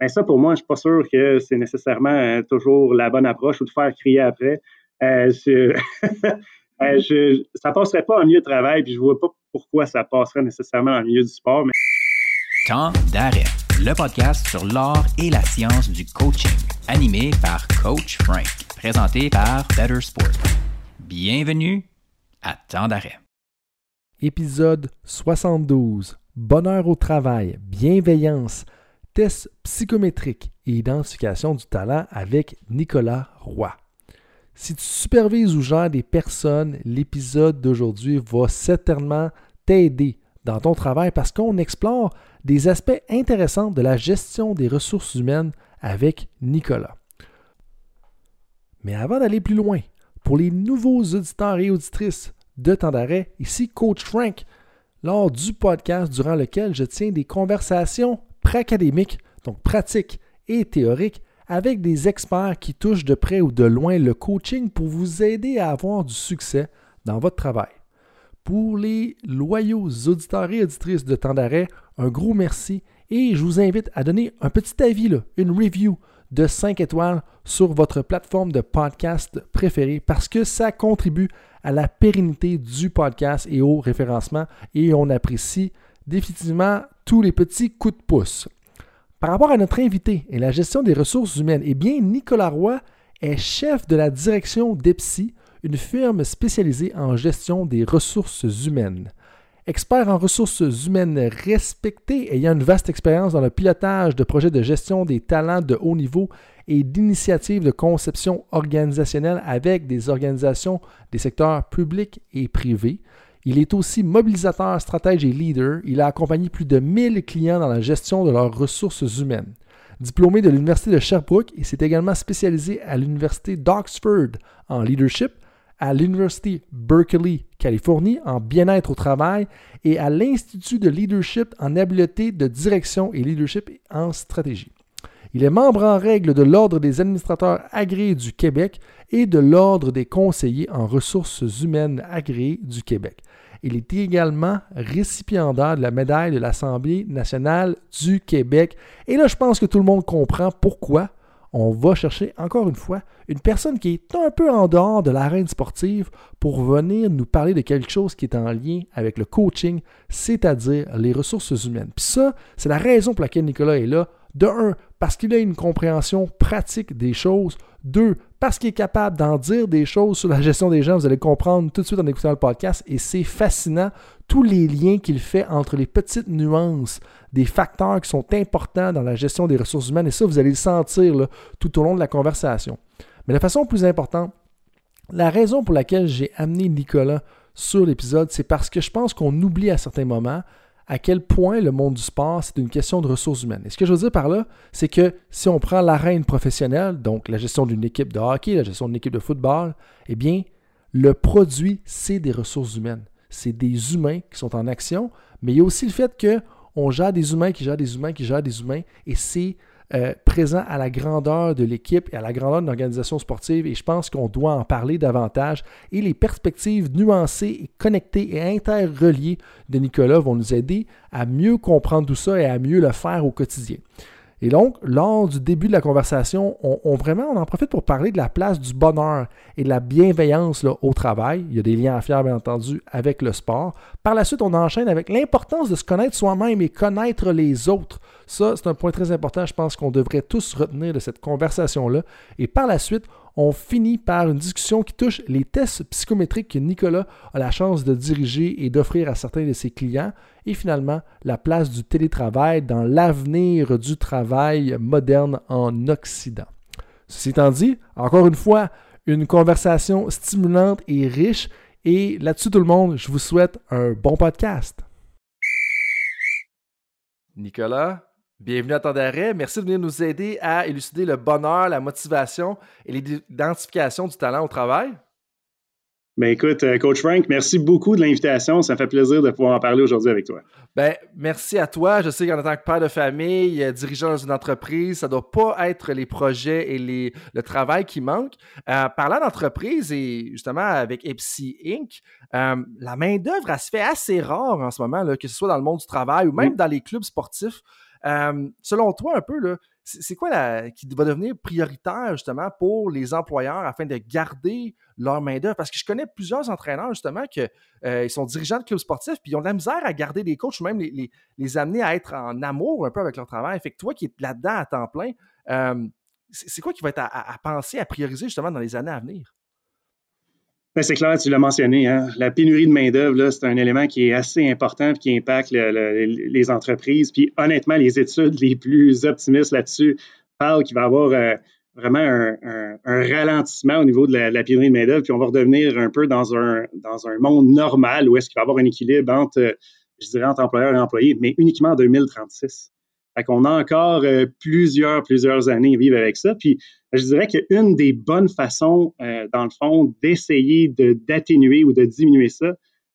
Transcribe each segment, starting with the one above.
Mais ça, pour moi, je suis pas sûr que c'est nécessairement toujours la bonne approche ou de faire crier après. je, je, ça passerait pas en milieu de travail, puis je vois pas pourquoi ça passerait nécessairement en milieu du sport. Mais... Temps d'arrêt, le podcast sur l'art et la science du coaching, animé par Coach Frank, présenté par Better Sport. Bienvenue à Temps d'arrêt. Épisode 72. Bonheur au travail, bienveillance, test psychométrique et identification du talent avec Nicolas Roy. Si tu supervises ou gères des personnes, l'épisode d'aujourd'hui va certainement t'aider dans ton travail parce qu'on explore des aspects intéressants de la gestion des ressources humaines avec Nicolas. Mais avant d'aller plus loin, pour les nouveaux auditeurs et auditrices de temps d'arrêt, ici Coach Frank, lors du podcast durant lequel je tiens des conversations pré-académiques, donc pratiques et théoriques, avec des experts qui touchent de près ou de loin le coaching pour vous aider à avoir du succès dans votre travail. Pour les loyaux auditeurs et auditrices de temps d'arrêt, un gros merci et je vous invite à donner un petit avis, une review de 5 étoiles sur votre plateforme de podcast préférée parce que ça contribue à la pérennité du podcast et au référencement et on apprécie définitivement tous les petits coups de pouce. Par rapport à notre invité et la gestion des ressources humaines, eh bien, Nicolas Roy est chef de la direction d'EPSI, une firme spécialisée en gestion des ressources humaines. Expert en ressources humaines respecté, ayant une vaste expérience dans le pilotage de projets de gestion des talents de haut niveau et d'initiatives de conception organisationnelle avec des organisations des secteurs publics et privés, il est aussi mobilisateur, stratège et leader. Il a accompagné plus de 1000 clients dans la gestion de leurs ressources humaines. Diplômé de l'Université de Sherbrooke, il s'est également spécialisé à l'Université d'Oxford en leadership, à l'Université Berkeley, Californie, en bien-être au travail et à l'Institut de leadership en habileté de direction et leadership en stratégie. Il est membre en règle de l'Ordre des administrateurs agréés du Québec et de l'Ordre des conseillers en ressources humaines agréés du Québec. Il est également récipiendaire de la médaille de l'Assemblée nationale du Québec. Et là, je pense que tout le monde comprend pourquoi on va chercher encore une fois une personne qui est un peu en dehors de l'arène sportive pour venir nous parler de quelque chose qui est en lien avec le coaching, c'est-à-dire les ressources humaines. Puis ça, c'est la raison pour laquelle Nicolas est là. De un, parce qu'il a une compréhension pratique des choses. Deux, parce qu'il est capable d'en dire des choses sur la gestion des gens. Vous allez comprendre tout de suite en écoutant le podcast. Et c'est fascinant, tous les liens qu'il fait entre les petites nuances des facteurs qui sont importants dans la gestion des ressources humaines. Et ça, vous allez le sentir tout au long de la conversation. Mais de façon plus importante, la raison pour laquelle j'ai amené Nicolas sur l'épisode, c'est parce que je pense qu'on oublie à certains moments à quel point le monde du sport, c'est une question de ressources humaines. Et ce que je veux dire par là, c'est que si on prend l'arène professionnelle, donc la gestion d'une équipe de hockey, la gestion d'une équipe de football, eh bien, le produit, c'est des ressources humaines. C'est des humains qui sont en action, mais il y a aussi le fait qu'on gère des humains qui gèrent des humains qui gèrent des humains, et c'est euh, présent à la grandeur de l'équipe et à la grandeur d'une organisation sportive et je pense qu'on doit en parler davantage et les perspectives nuancées et connectées et interreliées de Nicolas vont nous aider à mieux comprendre tout ça et à mieux le faire au quotidien. Et donc, lors du début de la conversation, on, vraiment, on en profite pour parler de la place du bonheur et de la bienveillance au travail. Il y a des liens à faire, bien entendu, avec le sport. Par la suite, on enchaîne avec l'importance de se connaître soi-même et connaître les autres. Ça, c'est un point très important, je pense qu'on devrait tous retenir de cette conversation-là. Et par la suite, on finit par une discussion qui touche les tests psychométriques que Nicolas a la chance de diriger et d'offrir à certains de ses clients, et finalement la place du télétravail dans l'avenir du travail moderne en Occident. Ceci étant dit, encore une fois, une conversation stimulante et riche, et là-dessus tout le monde, je vous souhaite un bon podcast. Nicolas, Bienvenue à temps d'arrêt. Merci de venir nous aider à élucider le bonheur, la motivation et l'identification du talent au travail. Ben écoute, euh, Coach Frank, merci beaucoup de l'invitation. Ça fait plaisir de pouvoir en parler aujourd'hui avec toi. Ben, merci à toi. Je sais qu'en tant que père de famille, euh, dirigeant dans une entreprise, ça ne doit pas être les projets et les, le travail qui manquent. Euh, parlant d'entreprise et justement avec Epsi Inc., la main-d'œuvre, elle se fait assez rare en ce moment, là, que ce soit dans le monde du travail ou même mm. dans les clubs sportifs. Selon toi, un peu, c'est quoi la, qui va devenir prioritaire justement pour les employeurs afin de garder leur main-d'œuvre? Parce que je connais plusieurs entraîneurs justement qui euh, sont dirigeants de clubs sportifs puis ils ont de la misère à garder des coachs ou même les, amener à être en amour un peu avec leur travail. Fait que toi qui es là-dedans à temps plein, euh, c'est quoi qui va être à, penser, à prioriser justement dans les années à venir? C'est clair, tu l'as mentionné, hein. la pénurie de main-d'œuvre, c'est un élément qui est assez important et qui impacte les entreprises. Puis honnêtement, les études les plus optimistes là-dessus parlent qu'il va y avoir euh, vraiment un, ralentissement au niveau de la, pénurie de main-d'œuvre, puis on va redevenir un peu dans un, dans un monde normal où est-ce qu'il va y avoir un équilibre entre, je dirais, entre employeurs et employés, mais uniquement en 2036. Fait qu'on a encore euh, plusieurs, plusieurs années à vivre avec ça. Puis je dirais qu'une des bonnes façons, euh, dans le fond, d'essayer d'atténuer ou de diminuer ça,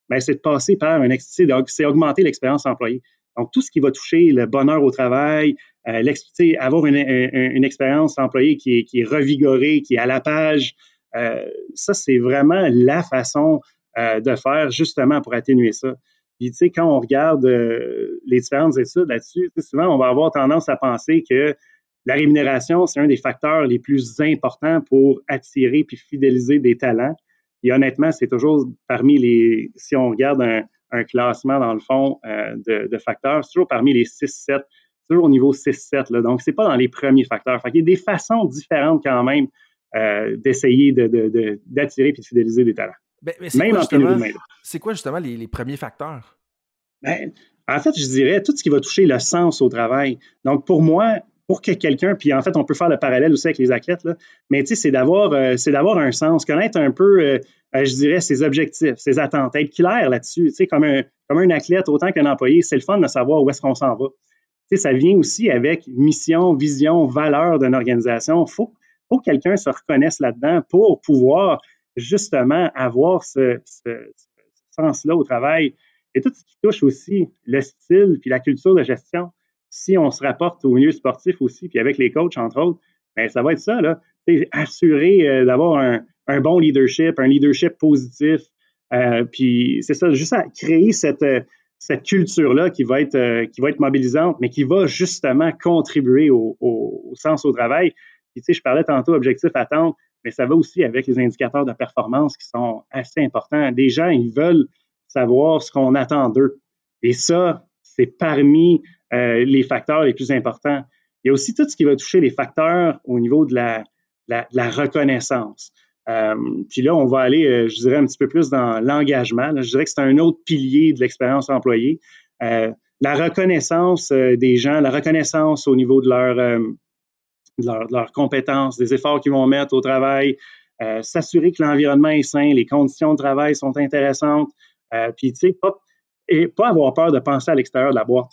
ben, c'est de passer par un c'est augmenter l'expérience employée. Donc, tout ce qui va toucher le bonheur au travail, euh, avoir une, une, expérience employée qui est, qui est, revigorée, qui est à la page, euh, ça, c'est vraiment la façon de faire justement pour atténuer ça. Puis, tu sais, quand on regarde euh, les différentes études là-dessus, souvent, on va avoir tendance à penser que la rémunération, c'est un des facteurs les plus importants pour attirer puis fidéliser des talents. Et honnêtement, c'est toujours parmi les, si on regarde un, classement dans le fond euh, de, facteurs, c'est toujours parmi les 6-7, toujours au niveau 6-7. Donc, c'est pas dans les premiers facteurs. Fait Il y a des façons différentes quand même euh, d'essayer d'attirer puis de fidéliser des talents. Ben, Même C'est quoi justement les, premiers facteurs? Ben, en fait, je dirais tout ce qui va toucher le sens au travail. Donc, pour moi, pour que quelqu'un, puis en fait, on peut faire le parallèle aussi avec les athlètes, là, mais tu sais, c'est d'avoir, euh, c'est d'avoir un sens, connaître un peu, euh, euh, je dirais, ses objectifs, ses attentes, être clair là-dessus. Tu sais, comme un, comme un athlète, autant qu'un employé, c'est le fun de savoir où est-ce qu'on s'en va. Tu sais, ça vient aussi avec mission, vision, valeur d'une organisation. Il faut, faut que quelqu'un se reconnaisse là-dedans pour pouvoir justement avoir ce, sens-là au travail. Et tout ce qui touche aussi le style puis la culture de gestion, si on se rapporte au milieu sportif aussi, puis avec les coachs, entre autres, bien, ça va être ça. Assurer euh, d'avoir un, bon leadership, un leadership positif. Euh, puis c'est ça, juste à créer cette, culture-là qui va être euh, qui va être mobilisante, mais qui va justement contribuer au, au sens au travail. Puis, tu sais, je parlais tantôt objectif attente mais ça va aussi avec les indicateurs de performance qui sont assez importants. Des gens, ils veulent savoir ce qu'on attend d'eux. Et ça, c'est parmi euh, les facteurs les plus importants. Il y a aussi tout ce qui va toucher les facteurs au niveau de la, la, reconnaissance. Euh, puis là, on va aller, euh, je dirais, un petit peu plus dans l'engagement. Je dirais que c'est un autre pilier de l'expérience employée. la reconnaissance des gens, la reconnaissance au niveau de leur, de, leurs compétences, des efforts qu'ils vont mettre au travail, euh, s'assurer que l'environnement est sain, les conditions de travail sont intéressantes, euh, puis, tu sais, pas, et pas avoir peur de penser à l'extérieur de la boîte.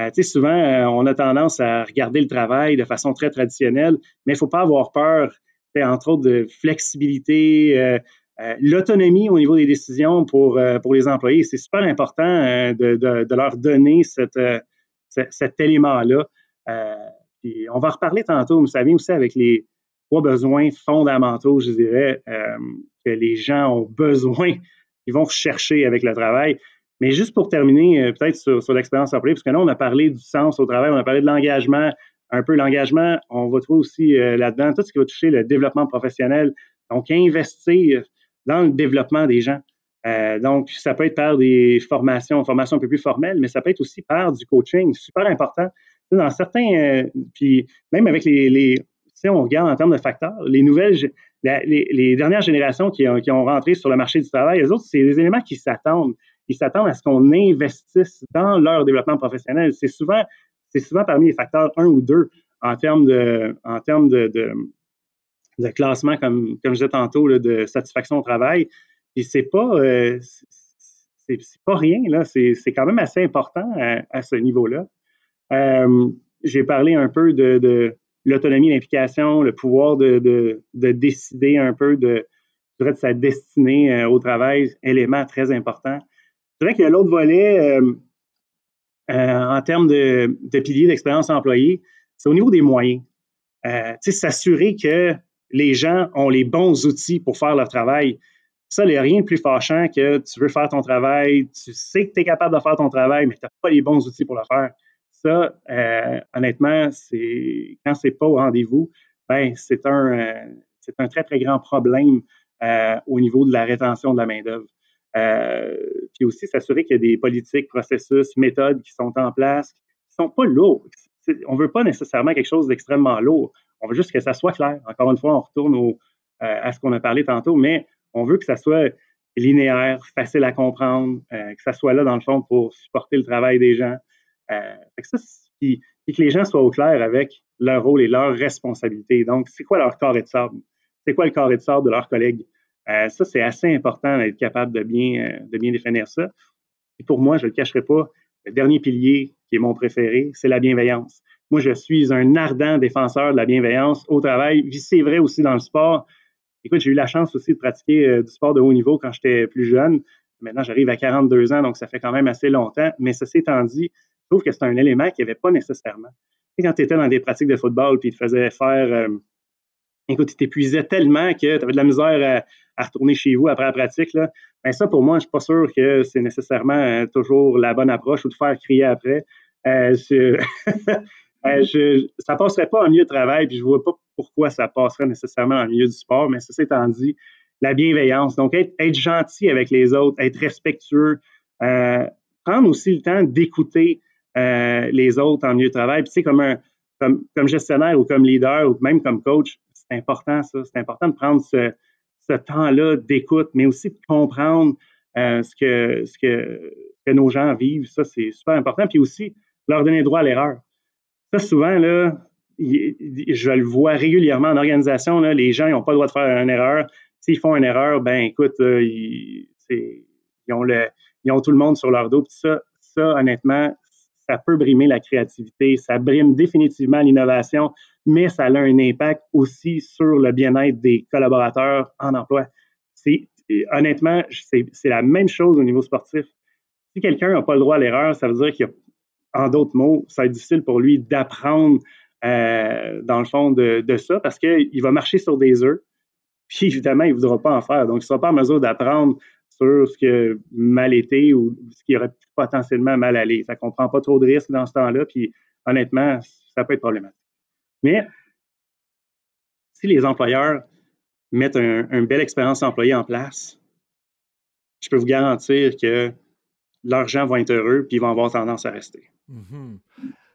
Euh, tu sais, souvent, on a tendance à regarder le travail de façon très traditionnelle, mais il ne faut pas avoir peur, entre autres, de flexibilité, l'autonomie au niveau des décisions pour, pour les employés. C'est super important de, leur donner cette, cet élément-là on va reparler tantôt, mais ça vient aussi avec les trois besoins fondamentaux, je dirais, euh, que les gens ont besoin, ils vont chercher avec le travail. Mais juste pour terminer, euh, peut-être sur, l'expérience employée, parce que là, on a parlé du sens au travail, on a parlé de l'engagement, un peu l'engagement, on va trouver aussi euh, là-dedans tout ce qui va toucher le développement professionnel. Donc, investir dans le développement des gens. donc, ça peut être par des formations, formations un peu plus formelles, mais ça peut être aussi par du coaching, super important dans certains, euh, puis même avec les, les si on regarde en termes de facteurs, les nouvelles, les, dernières générations qui ont, qui ont, rentré sur le marché du travail, les autres, c'est des éléments qui s'attendent. Ils s'attendent à ce qu'on investisse dans leur développement professionnel. C'est souvent, c'est souvent parmi les facteurs un ou deux en termes de, en termes de, de, classement, comme, comme je disais tantôt, de satisfaction au travail. Et c'est pas, euh, c'est, pas rien, là. C'est, quand même assez important à ce niveau-là. Euh, j'ai parlé un peu de, l'autonomie, l'implication, le pouvoir de, décider un peu de, de sa destinée euh, au travail, élément très important. Je dirais que l'autre volet, euh, en termes de, de piliers d'expérience employée, c'est au niveau des moyens. Euh, s'assurer que les gens ont les bons outils pour faire leur travail. Ça, il n'y a rien de plus fâchant que tu veux faire ton travail, tu sais que tu es capable de faire ton travail, mais tu n'as pas les bons outils pour le faire ça, euh, honnêtement, c'est quand c'est pas au rendez-vous, ben c'est un, euh, c'est un très, très grand problème au niveau de la rétention de la main-d'œuvre. puis aussi s'assurer qu'il y a des politiques, processus, méthodes qui sont en place, qui sont pas lourds. On veut pas nécessairement quelque chose d'extrêmement lourd. On veut juste que ça soit clair. Encore une fois, on retourne à ce qu'on a parlé tantôt, mais on veut que ça soit linéaire, facile à comprendre, euh, que ça soit là, dans le fond, pour supporter le travail des gens. Euh, que ça, puis, que les gens soient au clair avec leur rôle et leurs responsabilités. Donc, c'est quoi leur carré de sable? C'est quoi le carré de sable de leurs collègues? Euh, ça, c'est assez important d'être capable de bien, de bien définir ça. Et pour moi, je ne le cacherai pas, le dernier pilier qui est mon préféré, c'est la bienveillance. Moi, je suis un ardent défenseur de la bienveillance au travail. C'est vrai aussi dans le sport. Écoute, j'ai eu la chance aussi de pratiquer euh, du sport de haut niveau quand j'étais plus jeune. Maintenant, j'arrive à 42 ans, donc ça fait quand même assez longtemps. Mais ceci étant dit, trouve que c'est un élément qu'il n'y avait pas nécessairement. Et quand tu étais dans des pratiques de football, puis il te faisait faire. Euh, écoute, il t'épuisait tellement que tu avais de la misère à, retourner chez vous après la pratique. Là. Ben ça, pour moi, je ne suis pas sûr que c'est nécessairement euh, toujours la bonne approche ou de faire crier après. Euh, Euh, je, ça passerait pas en milieu de travail, puis je vois pas pourquoi ça passerait nécessairement en milieu du sport, mais ceci étant dit, la bienveillance. Donc, être, gentil avec les autres, être respectueux, prendre aussi le temps d'écouter les autres en milieu de travail. Puis, tu comme, un, comme, gestionnaire ou comme leader ou même comme coach, c'est important, ça. C'est important de prendre ce, temps-là d'écoute, mais aussi de comprendre ce, que, ce, que, nos gens vivent. Ça, c'est super important. Puis aussi, leur donner droit à l'erreur. Ça, souvent, là, je le vois régulièrement en organisation, là, les gens n'ont pas le droit de faire une erreur. S'ils font une erreur, ben écoute, ils, ont ils, ont tout le monde sur leur dos. Puis ça, ça, honnêtement, ça peut brimer la créativité, ça brime définitivement l'innovation, mais ça a un impact aussi sur le bien-être des collaborateurs en emploi. Honnêtement, c'est, la même chose au niveau sportif. Si quelqu'un n'a pas le droit à l'erreur, ça veut dire qu'il a en d'autres mots, ça va être difficile pour lui d'apprendre, euh, dans le fond, de, ça parce qu'il va marcher sur des œufs. Puis évidemment, il ne voudra pas en faire. Donc, il ne sera pas en mesure d'apprendre sur ce qui a mal été ou ce qui aurait potentiellement mal aller. Ça ne prend pas trop de risques dans ce temps-là. Puis honnêtement, ça peut être problématique. Mais si les employeurs mettent une un belle expérience employée en place, je peux vous garantir que leurs gens vont être heureux puis ils vont avoir tendance à rester. Mhm.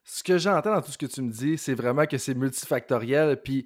Ce que j'entends dans tout ce que tu me dis, c'est vraiment que c'est multifactoriel. Puis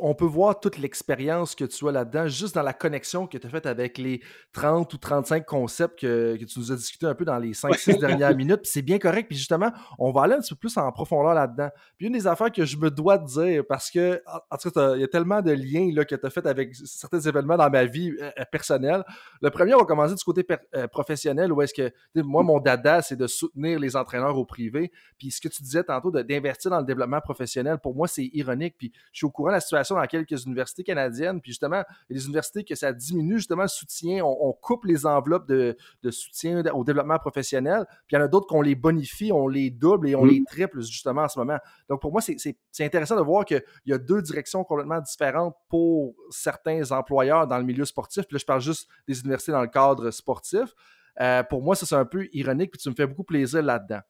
on peut voir toute l'expérience que tu as là-dedans, juste dans la connexion que tu as faite avec les 30 ou 35 concepts que, tu nous as discuté un peu dans les 5-6 dernières minutes. Puis c'est bien correct. Puis justement, on va aller un petit peu plus en profondeur là-dedans. Puis une des affaires que je me dois de dire, parce que, en tout cas, il y a tellement de liens là, que tu as fait avec certains événements dans ma vie euh, euh, personnelle. Le premier, on va commencer du côté euh, professionnel, où est-ce que, moi, mon dada, c'est de soutenir les entraîneurs au privé. Puis ce que tu disais, tantôt d'investir dans le développement professionnel, pour moi, c'est ironique. Puis je suis au courant de la situation dans quelques universités canadiennes. Puis justement, il y a des universités que ça diminue justement le soutien. On, coupe les enveloppes de, soutien au développement professionnel. Puis il y en a d'autres qu'on les bonifie, on les double et on les triple justement en ce moment. Donc pour moi, c'est intéressant de voir qu'il y a deux directions complètement différentes pour certains employeurs dans le milieu sportif. Puis là, je parle juste des universités dans le cadre sportif. Euh, pour moi, ça, c'est un peu ironique, puis tu me fais beaucoup plaisir là-dedans.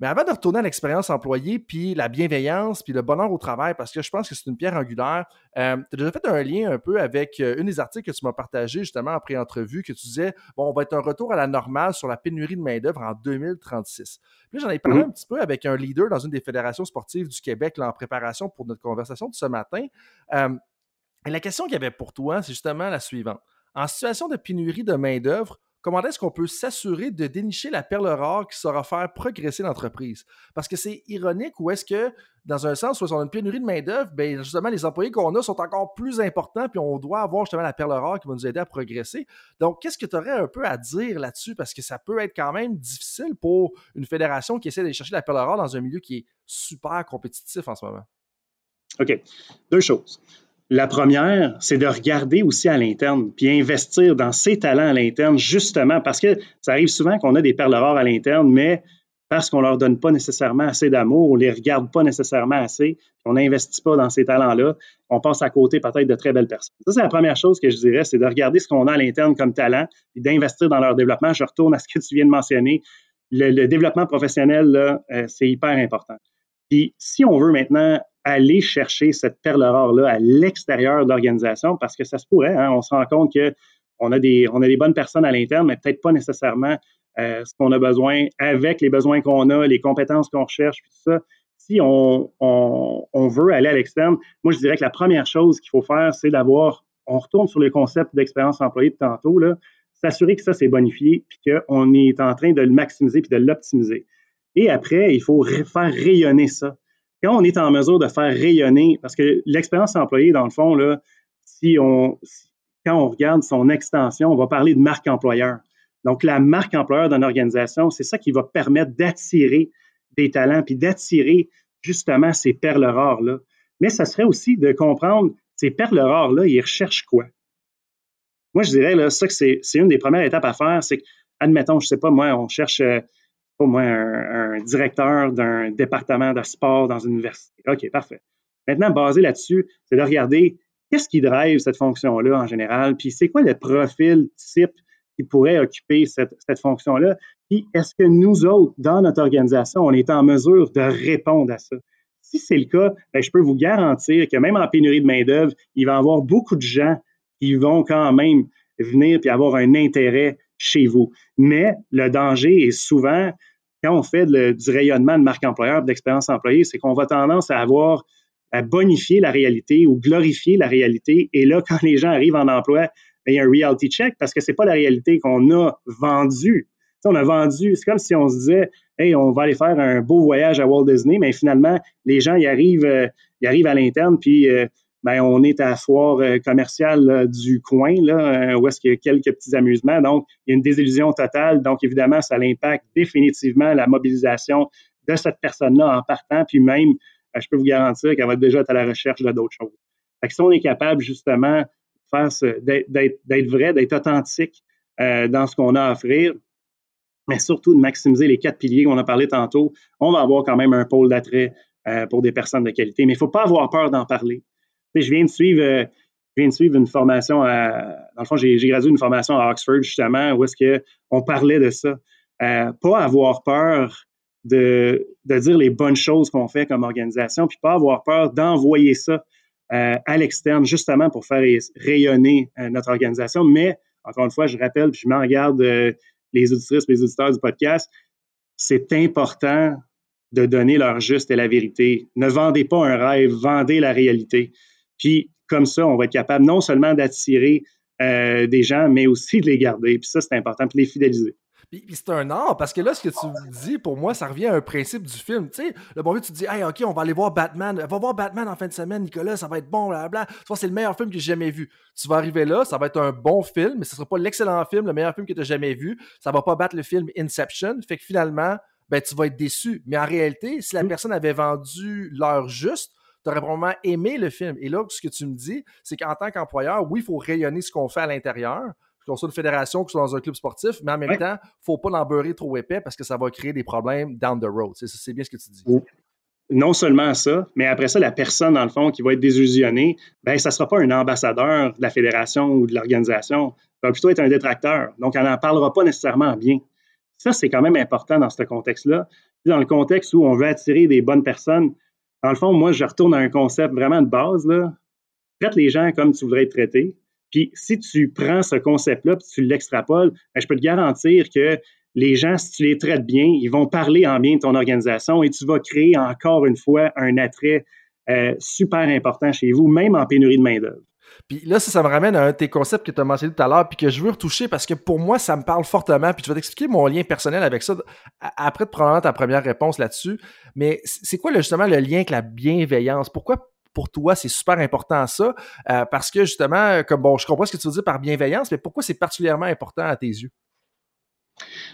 Mais avant de retourner à l'expérience employée, puis la bienveillance, puis le bonheur au travail, parce que je pense que c'est une pierre angulaire, euh, tu as déjà fait un lien un peu avec euh, une des articles que tu m'as partagé justement après entrevue, que tu disais, bon, on va être un retour à la normale sur la pénurie de main-d'œuvre en 2036. Puis j'en ai parlé mm-hmm. un petit peu avec un leader dans une des fédérations sportives du Québec en préparation pour notre conversation de ce matin. Euh, et la question qu'il y avait pour toi, c'est justement la suivante. En situation de pénurie de main-d'œuvre, comment est-ce qu'on peut s'assurer de dénicher la perle rare qui saura faire progresser l'entreprise? Parce que c'est ironique ou est-ce que, dans un sens où on a une pénurie de main-d'œuvre, ben justement, les employés qu'on a sont encore plus importants, puis on doit avoir justement la perle rare qui va nous aider à progresser. Donc, qu'est-ce que tu aurais un peu à dire là-dessus? Parce que ça peut être quand même difficile pour une fédération qui essaie d'aller chercher la perle rare dans un milieu qui est super compétitif en ce moment. OK. Deux choses. La première, c'est de regarder aussi à l'interne, puis investir dans ses talents à l'interne, justement, parce que ça arrive souvent qu'on a des perles rares à l'interne, mais parce qu'on ne leur donne pas nécessairement assez d'amour, on ne les regarde pas nécessairement assez, on n'investit pas dans ces talents-là, on passe à côté peut-être de très belles personnes. Ça, c'est la première chose que je dirais, c'est de regarder ce qu'on a à l'interne comme talent et d'investir dans leur développement. Je retourne à ce que tu viens de mentionner. le, développement professionnel, là, c'est hyper important. Puis si on veut maintenant aller chercher cette perle rare-là à l'extérieur de l'organisation, parce que ça se pourrait, hein, on se rend compte qu'on a des, on a des bonnes personnes à l'interne, mais peut-être pas nécessairement euh, ce qu'on a besoin avec les besoins qu'on a, les compétences qu'on recherche, puis tout ça. Si on, on, veut aller à l'externe, moi, je dirais que la première chose qu'il faut faire, c'est d'avoir, on retourne sur le concept d'expérience employée de tantôt, là, s'assurer que ça, c'est bonifié, puis qu'on est en train de le maximiser puis de l'optimiser. Et après, il faut faire rayonner ça quand on est en mesure de faire rayonner, parce que l'expérience employée, dans le fond, si on, quand on regarde son extension, on va parler de marque employeur. Donc, la marque employeur d'une organisation, c'est ça qui va permettre d'attirer des talents, puis d'attirer justement ces perles rares-là. Mais ça serait aussi de comprendre ces perles rares-là, ils recherchent quoi? Moi, je dirais, là, ça que c'est une des premières étapes à faire, c'est que, admettons, je ne sais pas, moi, on cherche euh, pas moi, un, directeur d'un département de sport dans une université. OK, parfait. Maintenant, basé là-dessus, c'est de regarder qu'est-ce qui drive cette fonction-là en général, puis c'est quoi le profil type qui pourrait occuper cette, fonction-là, puis est-ce que nous autres, dans notre organisation, on est en mesure de répondre à ça? Si c'est le cas, ben, je peux vous garantir que même en pénurie de main-d'œuvre, il va y avoir beaucoup de gens qui vont quand même venir puis avoir un intérêt chez vous. Mais le danger est souvent, quand on fait du rayonnement de marque employeur, d'expérience employée, c'est qu'on va tendance à avoir à bonifier la réalité ou glorifier la réalité. Et là, quand les gens arrivent en emploi, ben, il y a un reality check parce que c'est pas la réalité qu'on a vendue. on a vendu, c'est comme si on se disait, hey, on va aller faire un beau voyage à Walt Disney, mais finalement, les gens y arrivent, euh, arrivent à l'interne, puis euh, ben, on est à la foire euh, commerciale du coin, là, euh, où est-ce qu'il y a quelques petits amusements. Donc, il y a une désillusion totale. Donc, évidemment, ça impacte définitivement la mobilisation de cette personne-là en partant. Puis même, euh, je peux vous garantir qu'elle va déjà être à la recherche d'autres choses. Fait que si on est capable, justement, d'être vrai, d'être authentique dans ce qu'on a à offrir, mais surtout de maximiser les quatre piliers qu'on a parlé tantôt, on va avoir quand même un pôle d'attrait pour des personnes de qualité. Mais il ne faut pas avoir peur d'en parler je viens de suivre, euh, je viens de suivre une formation à, dans le fond, j'ai gradué une formation à Oxford, justement, où est-ce qu'on parlait de ça. Euh, pas avoir peur de, de, dire les bonnes choses qu'on fait comme organisation, puis pas avoir peur d'envoyer ça euh, à l'externe, justement pour faire rayonner notre organisation. Mais, encore une fois, je rappelle, puis je m'en regarde les auditrices les auditeurs du podcast, c'est important de donner leur juste et la vérité. Ne vendez pas un rêve, vendez la réalité. Puis comme ça, on va être capable non seulement d'attirer euh, des gens, mais aussi de les garder. Puis ça, c'est important, puis les fidéliser. Puis, c'est un art, parce que là, ce que tu dis, pour moi, ça revient à un principe du film. Tu sais, le bon tu te dis, hey, OK, on va aller voir Batman. Va voir Batman en fin de semaine, Nicolas, ça va être bon, blablabla. Tu vois, c'est le meilleur film que j'ai jamais vu. Tu vas arriver là, ça va être un bon film, mais ce sera pas l'excellent film, le meilleur film que tu as jamais vu. Ça va pas battre le film Inception. Fait que finalement, ben, tu vas être déçu. Mais en réalité, si la mm. personne avait vendu l'heure juste, tu aurais probablement aimé le film. Et là, ce que tu me dis, c'est qu'en tant qu'employeur, oui, il faut rayonner ce qu'on fait à l'intérieur, qu'on soit une fédération, qu'on soit dans un club sportif, mais en même temps, il ne faut pas l'embeurrer trop épais parce que ça va créer des problèmes down the road. C'est bien ce que tu dis. Non seulement ça, mais après ça, la personne, dans le fond, qui va être désillusionnée, ben, ça ne sera pas un ambassadeur de la fédération ou de l'organisation. Ça va plutôt être un détracteur. Donc, elle n'en parlera pas nécessairement bien. Ça, c'est quand même important dans ce contexte-là. Dans le contexte où on veut attirer des bonnes personnes, dans le fond, moi, je retourne à un concept vraiment de base. Là. Traite les gens comme tu voudrais être traité. Puis si tu prends ce concept-là et tu l'extrapoles, ben, je peux te garantir que les gens, si tu les traites bien, ils vont parler en bien de ton organisation et tu vas créer encore une fois un attrait euh, super important chez vous, même en pénurie de main-d'œuvre. Puis là, ça, ça me ramène à un de tes concepts que tu as mentionné tout à l'heure, puis que je veux retoucher parce que pour moi, ça me parle fortement. Puis je vais t'expliquer mon lien personnel avec ça après probablement ta première réponse là-dessus. Mais c'est quoi justement le lien avec la bienveillance? Pourquoi pour toi, c'est super important ça? Euh, parce que justement, comme bon, je comprends ce que tu veux dire par bienveillance, mais pourquoi c'est particulièrement important à tes yeux?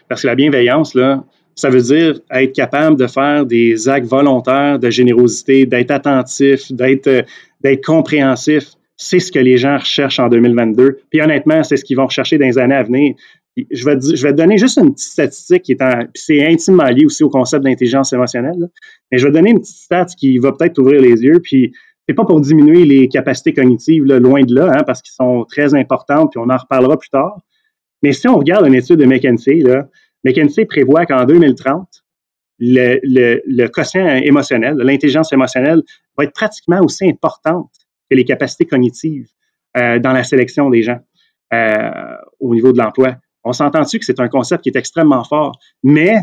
Parce que la bienveillance, là, ça veut dire être capable de faire des actes volontaires de générosité, d'être attentif, d'être, euh, d'être compréhensif c'est ce que les gens recherchent en 2022. Puis honnêtement, c'est ce qu'ils vont rechercher dans les années à venir. je vais, je te donner juste une petite statistique qui est en, c'est intimement lié aussi au concept d'intelligence émotionnelle. Mais je vais te donner une petite stat qui va peut-être ouvrir les yeux. Puis c'est pas pour diminuer les capacités cognitives, loin de là, hein, parce qu'elles sont très importantes, puis on en reparlera plus tard. Mais si on regarde une étude de McKinsey, là, McKinsey prévoit qu'en 2030, le, le, le quotient émotionnel, l'intelligence émotionnelle va être pratiquement aussi importante que les capacités cognitives euh, dans la sélection des gens euh, au niveau de l'emploi. On s'entend-tu que c'est un concept qui est extrêmement fort, mais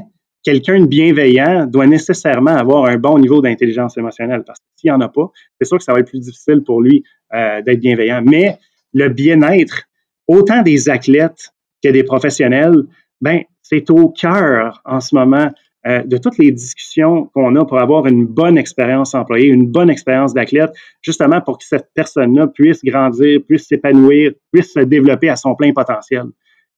quelqu'un de bienveillant doit nécessairement avoir un bon niveau d'intelligence émotionnelle parce que s'il n'y en a pas, c'est sûr que ça va être plus difficile pour lui euh, d'être bienveillant. Mais le bien-être, autant des athlètes que des professionnels, ben c'est au cœur en ce moment euh, de toutes les discussions qu'on a pour avoir une bonne expérience employée, une bonne expérience d'athlète, justement pour que cette personne-là puisse grandir, puisse s'épanouir, puisse se développer à son plein potentiel.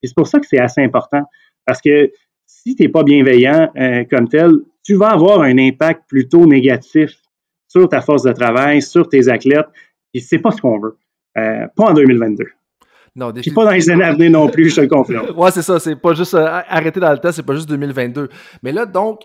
Et c'est pour ça que c'est assez important, parce que si tu n'es pas bienveillant euh, comme tel, tu vas avoir un impact plutôt négatif sur ta force de travail, sur tes athlètes, et c'est pas ce qu'on veut. Euh, pas en 2022. Non, Puis pas dans les années à venir non plus, je te le confirme. ouais, c'est ça. C'est pas juste euh, arrêter dans le temps, c'est pas juste 2022. Mais là, donc,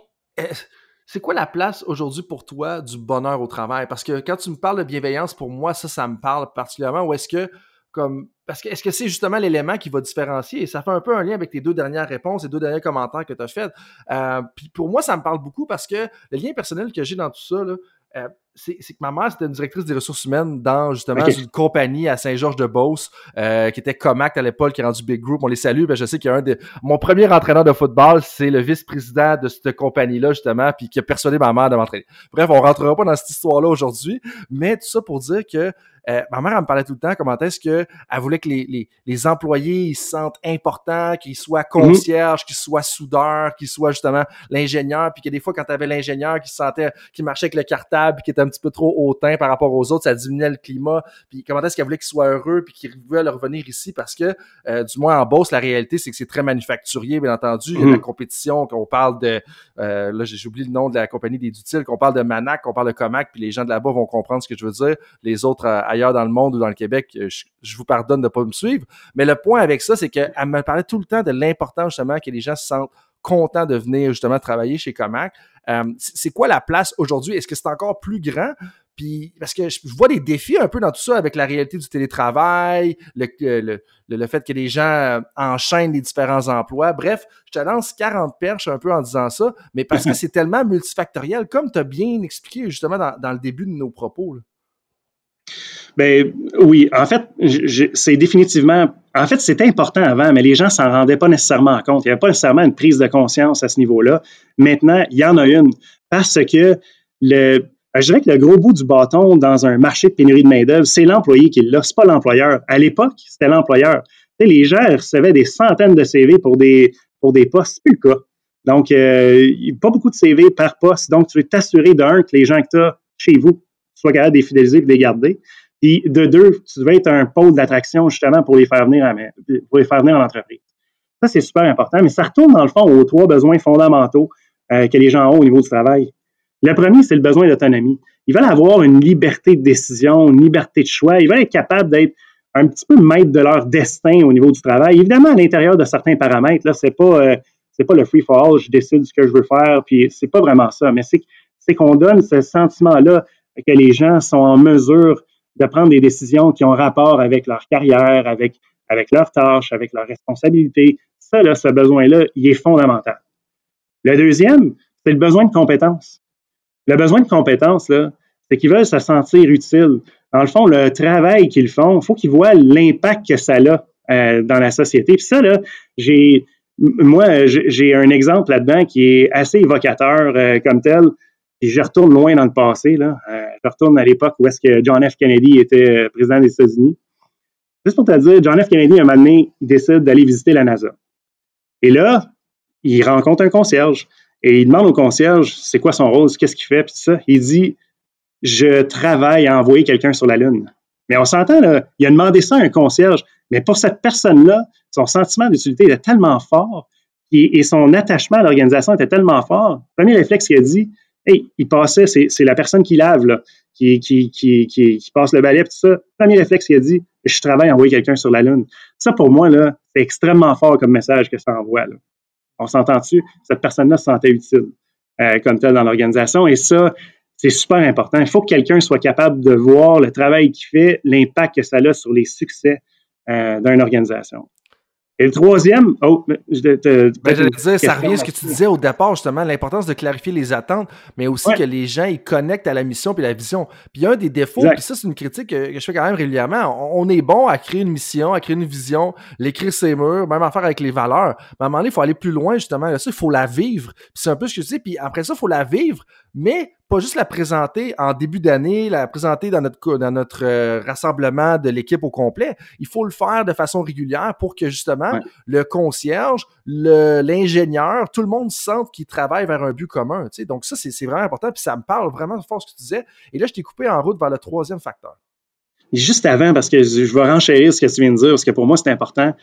c'est quoi la place aujourd'hui pour toi du bonheur au travail? Parce que quand tu me parles de bienveillance, pour moi, ça, ça me parle particulièrement. Ou est-ce que comme parce que est-ce que c'est justement l'élément qui va différencier? Et ça fait un peu un lien avec tes deux dernières réponses et deux derniers commentaires que tu as fait. Euh, puis pour moi, ça me parle beaucoup parce que le lien personnel que j'ai dans tout ça, là, euh, c'est que ma mère, c'était une directrice des ressources humaines dans justement une compagnie à Saint-Georges-de-Beauce euh, qui était Comact à l'époque, qui est rendu Big Group. On les salue. Ben, je sais qu'il y a un des. Mon premier entraîneur de football, c'est le vice-président de cette compagnie-là, justement, puis qui a persuadé ma mère de m'entraîner. Bref, on rentrera pas dans cette histoire-là aujourd'hui, mais tout ça pour dire que euh, ma mère, elle me parlait tout le temps comment est-ce qu'elle voulait que les, les, les, employés ils se sentent importants, qu'ils soient mhm. concierges, qu'ils soient soudeurs, qu'ils soient justement l'ingénieur, puis que des fois, quand tu avais l'ingénieur qui se sentait, qui marchait avec le cartable, puis qui était un petit peu trop hautain par rapport aux autres, ça diminuait le climat, puis comment est-ce qu'elle voulait qu'ils soient heureux, puis qu'ils veulent revenir ici, parce que, euh, du moins en Beauce, la réalité, c'est que c'est très manufacturier, bien entendu. Il y a de la mhm. compétition, qu'on parle de, euh, là, j'ai oublié le nom de la compagnie des dutiles, qu'on parle de Manac, qu'on parle de Comac, puis les gens de là-bas vont comprendre ce que je veux dire. Les autres, ailleurs dans le monde ou dans le Québec, euh, je, vous pardonne de ne pas me suivre. Mais le point avec ça, c'est qu'elle me parlait tout le temps de l'important justement que les gens se sentent contents de venir justement travailler chez Comac. Euh, c'est quoi la place aujourd'hui? Est-ce que c'est encore plus grand? Puis, parce que je vois des défis un peu dans tout ça avec la réalité du télétravail, le, le, le, fait que les gens euh, enchaînent les différents emplois. Bref, je te lance 40 perches un peu en disant ça, mais parce que c'est tellement multifactoriel, comme tu as bien expliqué justement dans, dans, le début de nos propos. Là. Ben oui, en fait, c'est définitivement. En fait, c'était important avant, mais les gens s'en rendaient pas nécessairement compte. Il n'y avait pas nécessairement une prise de conscience à ce niveau-là. Maintenant, il y en a une parce que le, je dirais que le gros bout du bâton dans un marché de pénurie de main-d'œuvre, c'est l'employé qui l'a, c'est pas l'employeur. À l'époque, c'était l'employeur. les gens recevaient des centaines de CV pour des, pour des postes, c'est plus le cas. Donc, euh, pas beaucoup de CV par poste. Donc, tu veux t'assurer d'un que les gens que tu as chez vous soient capables de les fidéliser et de les garder. Puis de deux, tu devais être un pôle d'attraction justement pour les faire venir à, pour les faire venir en entreprise. Ça, c'est super important, mais ça retourne dans le fond aux trois besoins fondamentaux euh, que les gens ont au niveau du travail. Le premier, c'est le besoin d'autonomie. Ils veulent avoir une liberté de décision, une liberté de choix. Ils veulent être capables d'être un petit peu maître de leur destin au niveau du travail. Évidemment, à l'intérieur de certains paramètres, là, c'est pas, euh, c'est pas le free for all, je décide ce que je veux faire, puis c'est pas vraiment ça. Mais c'est, c'est qu'on donne ce sentiment-là que les gens sont en mesure de prendre des décisions qui ont rapport avec leur carrière, avec, avec leurs tâches, avec leurs responsabilités. Ça, là, ce besoin-là, il est fondamental. Le deuxième, c'est le besoin de compétences. Le besoin de compétences, c'est qu'ils veulent se sentir utiles. Dans le fond, le travail qu'ils font, il faut qu'ils voient l'impact que ça a euh, dans la société. Puis ça, là, j'ai, moi, j'ai un exemple là-dedans qui est assez évocateur euh, comme tel. Puis je retourne loin dans le passé, là. Euh, je retourne à l'époque où est-ce que John F. Kennedy était euh, président des États-Unis. Juste pour te dire, John F. Kennedy, un moment donné, il décide d'aller visiter la NASA. Et là, il rencontre un concierge et il demande au concierge c'est quoi son rôle, qu'est-ce qu'il fait, puis ça. Il dit Je travaille à envoyer quelqu'un sur la Lune. Mais on s'entend, il a demandé ça à un concierge, mais pour cette personne-là, son sentiment d'utilité était tellement fort et, et son attachement à l'organisation était tellement fort. Premier réflexe qu'il a dit Hey, il passait, c'est la personne qui lave, qui, qui, qui, qui, passe le balai, tout ça. Premier réflexe qu'il a dit, je travaille à envoyer quelqu'un sur la Lune. Ça, pour moi, là, c'est extrêmement fort comme message que ça envoie. On s'entend-tu? Cette personne-là se sentait utile euh, comme telle dans l'organisation. Et ça, c'est super important. Il faut que quelqu'un soit capable de voir le travail qu'il fait, l'impact que ça a sur les succès euh, d'une organisation. Et le troisième, oh, je te, ben, dire, ça revient à ce que tu disais au départ, justement, l'importance de clarifier les attentes, mais aussi que les gens ils connectent à la mission puis la vision. Puis un des défauts, puis ça, c'est une critique que, je fais quand même régulièrement. On, est bon à créer une mission, à créer une vision, l'écrire ses murs, même à faire avec les valeurs. Mais à un moment donné, il faut aller plus loin, justement. Là, ça, il faut la vivre. Puis c'est un peu ce que tu dis. Puis après ça, il faut la vivre, mais pas juste la présenter en début d'année, la présenter dans notre, dans notre euh, rassemblement de l'équipe au complet. Il faut le faire de façon régulière pour que justement le concierge, l'ingénieur, tout le monde sente qu'il travaille vers un but commun. Tu sais. Donc ça, c'est vraiment important. Puis ça me parle vraiment fort ce que tu disais. Et là, je t'ai coupé en route vers le troisième facteur. Juste avant, parce que je vais renchérir ce que tu viens de dire, parce que pour moi, c'est important.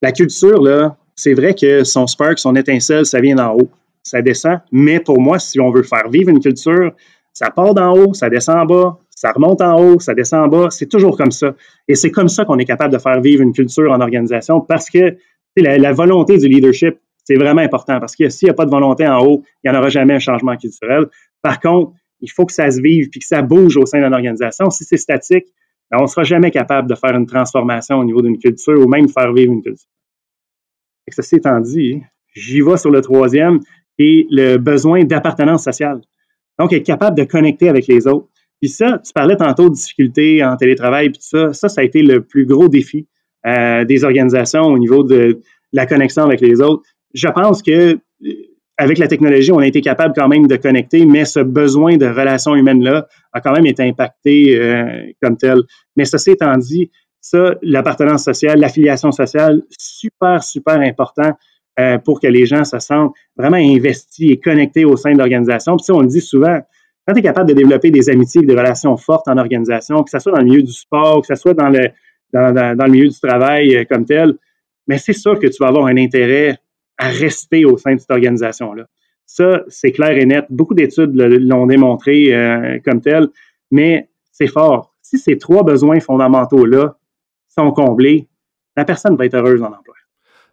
La culture, là, c'est vrai que son spark, son étincelle, ça vient d'en haut ça descend. Mais pour moi, si on veut faire vivre une culture, ça part d'en haut, ça descend en bas, ça remonte en haut, ça descend en bas. C'est toujours comme ça. Et c'est comme ça qu'on est capable de faire vivre une culture en organisation parce que la, volonté du leadership, c'est vraiment important parce que s'il n'y a pas de volonté en haut, il n'y en aura jamais un changement culturel. Par contre, il faut que ça se vive puis que ça bouge au sein d'une organisation. Si c'est statique, ben, on ne sera jamais capable de faire une transformation au niveau d'une culture ou même faire vivre une culture. Et ceci étant dit, j'y vais sur le troisième et le besoin d'appartenance sociale. Donc, être capable de connecter avec les autres. Puis ça, tu parlais tantôt de difficultés en télétravail, puis ça, ça, ça a été le plus gros défi euh, des organisations au niveau de la connexion avec les autres. Je pense que euh, avec la technologie, on a été capable quand même de connecter, mais ce besoin de relation humaine-là a quand même été impacté euh, comme tel. Mais ceci étant dit, ça, l'appartenance sociale, l'affiliation sociale, super, super important euh, pour que les gens se sentent vraiment investis et connectés au sein de l'organisation. Puis ça, on le dit souvent, quand tu es capable de développer des amitiés, des relations fortes en organisation, que ce soit dans le milieu du sport, que ce soit dans le, dans, dans, le milieu du travail euh, comme tel, mais c'est sûr que tu vas avoir un intérêt à rester au sein de cette organisation-là. Ça, c'est clair et net. Beaucoup d'études l'ont démontré euh, comme tel, mais c'est fort. Si ces trois besoins fondamentaux-là sont comblés, la personne va être heureuse dans l'emploi.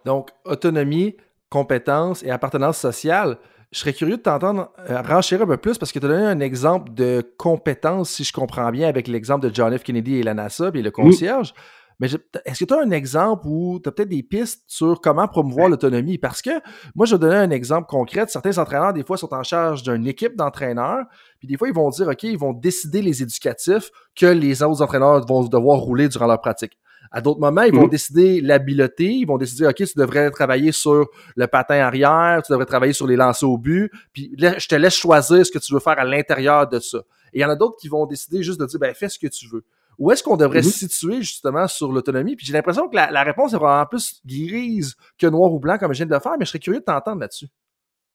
Donc, autonomie, compétence et appartenance sociale. Je serais curieux de t'entendre euh, renchérir un peu plus parce que tu as donné un exemple de compétence, si je comprends bien, avec l'exemple de John F. Kennedy et la NASA et le concierge. Mais est-ce que tu as un exemple où tu as peut-être des pistes sur comment promouvoir l'autonomie? Parce que moi, je vais donner un exemple concret. Certains entraîneurs, des fois, sont en charge d'une équipe d'entraîneurs. Puis des fois, ils vont dire, OK, ils vont décider les éducatifs que les autres entraîneurs vont devoir rouler durant leur pratique. À d'autres moments, ils vont mhm. décider l'habileté, ils vont décider, OK, tu devrais travailler sur le patin arrière, tu devrais travailler sur les lancers au but, puis je te laisse choisir ce que tu veux faire à l'intérieur de ça. Et il y en a d'autres qui vont décider juste de dire, ben, fais ce que tu veux. Où est-ce qu'on devrait mhm. se situer justement sur l'autonomie? Puis j'ai l'impression que la, réponse est vraiment plus grise que noir ou blanc comme je viens de le faire, mais je serais curieux de t'entendre là-dessus.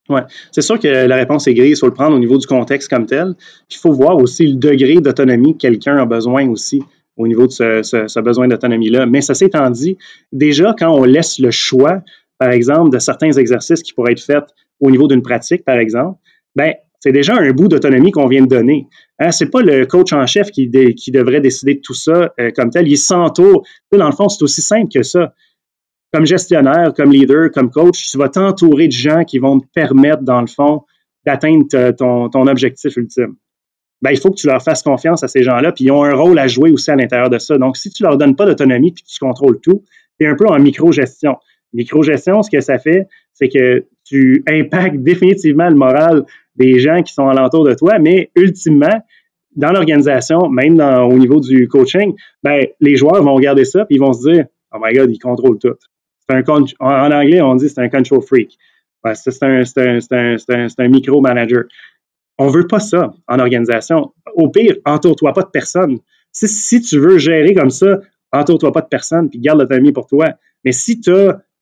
Oui, c'est sûr que la réponse est grise, il faut le prendre au niveau du contexte comme tel. Il faut voir aussi le degré d'autonomie que quelqu'un a besoin aussi au niveau de ce, besoin d'autonomie-là. Mais ça s'étant dit, déjà, quand on laisse le choix, par exemple, de certains exercices qui pourraient être faits au niveau d'une pratique, par exemple, ben, c'est déjà un bout d'autonomie qu'on vient de donner. Hein, c'est pas le coach en chef qui, devrait décider de tout ça euh, comme tel. Il s'entoure. Dans le fond, c'est aussi simple que ça. Comme gestionnaire, comme leader, comme coach, tu vas t'entourer de gens qui vont te permettre, dans le fond, d'atteindre ton, ton objectif ultime ben, il faut que tu leur fasses confiance à ces gens-là, puis ils ont un rôle à jouer aussi à l'intérieur de ça. Donc, si tu leur donnes pas d'autonomie puis tu contrôles tout, tu es un peu en micro-gestion. Micro-gestion, ce que ça fait, c'est que tu impactes définitivement le moral des gens qui sont alentour de toi, mais ultimement, dans l'organisation, même au niveau du coaching, ben, les joueurs vont regarder ça puis ils vont se dire Oh my God, ils contrôlent tout. Un en anglais, on dit c'est un control freak. c'est un, un, un, un micro-manager. On veut pas ça en organisation. Au pire, entoure-toi pas de personne. Si, tu veux gérer comme ça, entoure-toi pas de personne puis garde l'autonomie pour toi. Mais si,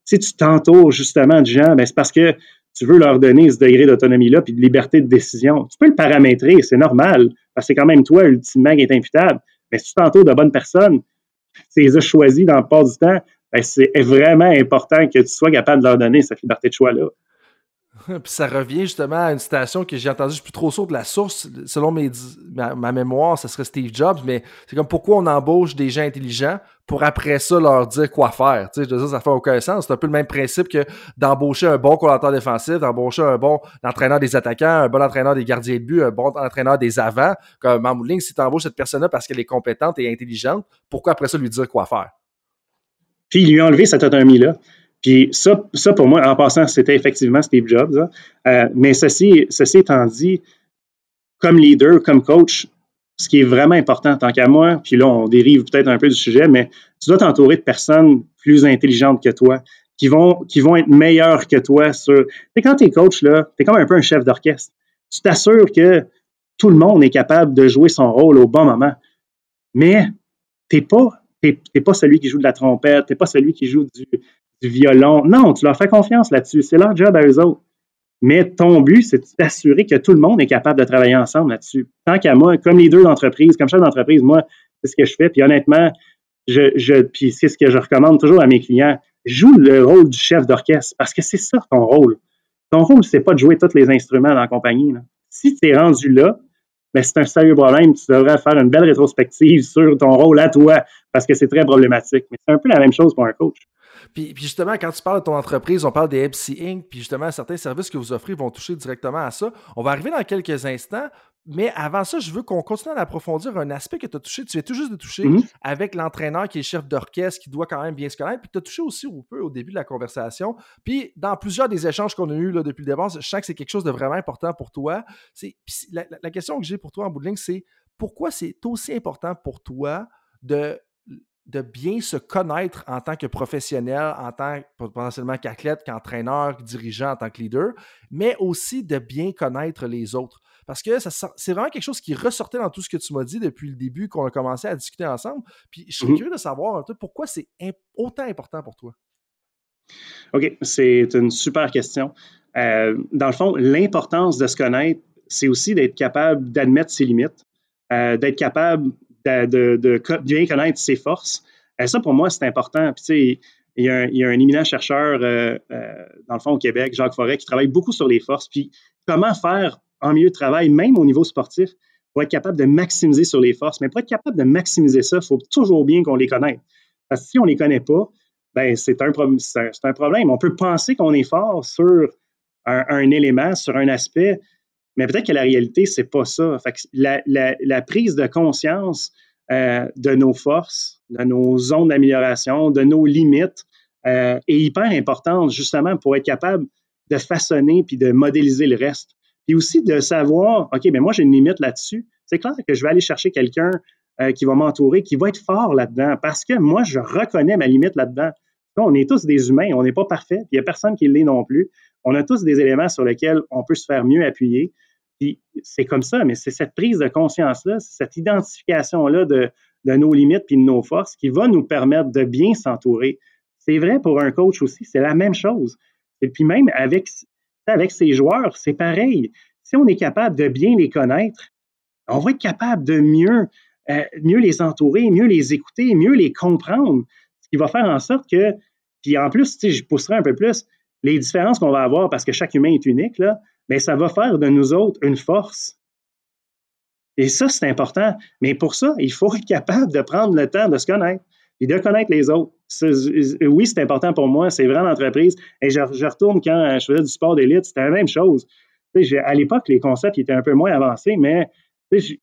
si tu t'entoures justement de gens, ben c'est parce que tu veux leur donner ce degré d'autonomie-là puis de liberté de décision. Tu peux le paramétrer, c'est normal, parce que c'est quand même toi, ultimement, qui est imputable. Mais si tu t'entoures de bonnes personnes, tu les as choisis dans le pas du temps, ben c'est vraiment important que tu sois capable de leur donner cette liberté de choix-là. Puis ça revient justement à une citation que j'ai entendue, je suis plus trop sûr de la source. Selon ma, mémoire, ce serait Steve Jobs, mais c'est comme pourquoi on embauche des gens intelligents pour après ça leur dire quoi faire. Tu sais, je veux dire, ça fait aucun sens. C'est un peu le même principe que d'embaucher un bon coordinateur défensif, d'embaucher un bon entraîneur des attaquants, un bon entraîneur des gardiens de but, un bon entraîneur des avants. Comme Mamouling, si tu embauches cette personne-là parce qu'elle est compétente et intelligente, pourquoi après ça lui dire quoi faire? Puis il lui a enlevé cette autonomie-là. Puis ça, ça, pour moi, en passant, c'était effectivement Steve Jobs. Hein. Euh, mais ceci, ceci étant dit, comme leader, comme coach, ce qui est vraiment important tant qu'à moi, puis là, on dérive peut-être un peu du sujet, mais tu dois t'entourer de personnes plus intelligentes que toi, qui vont, qui vont être meilleures que toi sur. Tu quand tu coach, là, tu comme un peu un chef d'orchestre. Tu t'assures que tout le monde est capable de jouer son rôle au bon moment. Mais tu pas, pas celui qui joue de la trompette, tu pas celui qui joue du, du violon. Non, tu leur fais confiance là-dessus. C'est leur job à eux autres. Mais ton but, c'est de t'assurer que tout le monde est capable de travailler ensemble là-dessus. Tant qu'à moi, comme leader d'entreprise, comme chef d'entreprise, moi, c'est ce que je fais. Puis honnêtement, c'est ce que je recommande toujours à mes clients. Joue le rôle du chef d'orchestre parce que c'est ça ton rôle. Ton rôle, c'est pas de jouer tous les instruments dans la compagnie. Si tu es rendu là, ben c'est un sérieux problème. Tu devrais faire une belle rétrospective sur ton rôle à toi parce que c'est très problématique. Mais c'est un peu la même chose pour un coach. Puis, justement, quand tu parles de ton entreprise, on parle des MC Inc., puis justement, certains services que vous offrez vont toucher directement à ça. On va arriver dans quelques instants, mais avant ça, je veux qu'on continue à approfondir un aspect que tu as touché. Tu viens tout juste de toucher mm-hmm. avec l'entraîneur qui est chef d'orchestre, qui doit quand même bien se connaître. Puis tu as touché aussi un peu au début de la conversation. Puis dans plusieurs des échanges qu'on a eus là, depuis le départ, je sens que c'est quelque chose de vraiment important pour toi. La, la question que j'ai pour toi en bout de ligne, c'est pourquoi c'est aussi important pour toi de de bien se connaître en tant que professionnel, en tant potentiellement qu'athlète, qu'entraîneur, dirigeant, en tant que leader, mais aussi de bien connaître les autres. Parce que c'est vraiment quelque chose qui ressortait dans tout ce que tu m'as dit depuis le début qu'on a commencé à discuter ensemble. Puis je suis mmh curieux de savoir un peu pourquoi c'est autant important pour toi. OK, c'est une super question. Euh, dans le fond, l'importance de se connaître, c'est aussi d'être capable d'admettre ses limites, euh, d'être capable de, bien connaître ses forces. Et ça, pour moi, c'est important. Puis, il y, a un, il y, a un, éminent chercheur, euh, euh, dans le fond, au Québec, Jacques Forêt, qui travaille beaucoup sur les forces. Puis, comment faire en milieu de travail, même au niveau sportif, pour être capable de maximiser sur les forces. Mais pour être capable de maximiser ça, il faut toujours bien qu'on les connaisse. Parce que si on ne les connaît pas, ben c'est un, c'est un, problème. On peut penser qu'on est fort sur un, un, élément, sur un aspect, mais peut-être que la réalité, c'est pas ça. la, prise de conscience euh, de nos forces, de nos zones d'amélioration, de nos limites euh, est hyper importante justement pour être capable de façonner puis de modéliser le reste. Puis aussi de savoir, OK, mais moi j'ai une limite là-dessus. C'est clair que je vais aller chercher quelqu'un euh, qui va m'entourer, qui va être fort là-dedans, parce que moi je reconnais ma limite là-dedans. On est tous des humains, on n'est pas parfait, il n'y a personne qui l'est non plus. On a tous des éléments sur lesquels on peut se faire mieux appuyer. C'est comme ça, mais c'est cette prise de conscience-là, cette identification-là de, nos limites puis de nos forces qui va nous permettre de bien s'entourer. C'est vrai pour un coach aussi, c'est la même chose. Et puis même avec, avec ses joueurs, c'est pareil. Si on est capable de bien les connaître, on va être capable de mieux, euh, mieux les entourer, mieux les écouter, mieux les comprendre. Qui va faire en sorte que, puis en plus, je pousserai un peu plus, les différences qu'on va avoir, parce que chaque humain est unique, là, mais ça va faire de nous autres une force. Et ça, c'est important. Mais pour ça, il faut être capable de prendre le temps de se connaître et de connaître les autres. Oui, c'est important pour moi, c'est vrai l'entreprise. Et je, retourne quand je faisais du sport d'élite, c'était la même chose. à l'époque, les concepts étaient un peu moins avancés, mais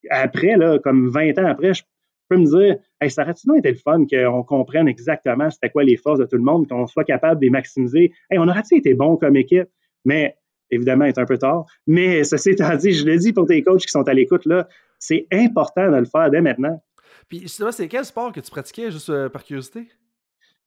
après, là, comme 20 ans après, je peux me dire, hey, ça aurait-il été le fun qu'on comprenne exactement c'était quoi les forces de tout le monde, qu'on soit capable de les maximiser? Hey, on aurait-il été bon comme équipe? Mais évidemment, est un peu tard. Mais ceci étant dit, je le dis pour tes coachs qui sont à l'écoute, là, c'est important de le faire dès maintenant. Puis, c'est quel sport que tu pratiquais, juste euh, par curiosité?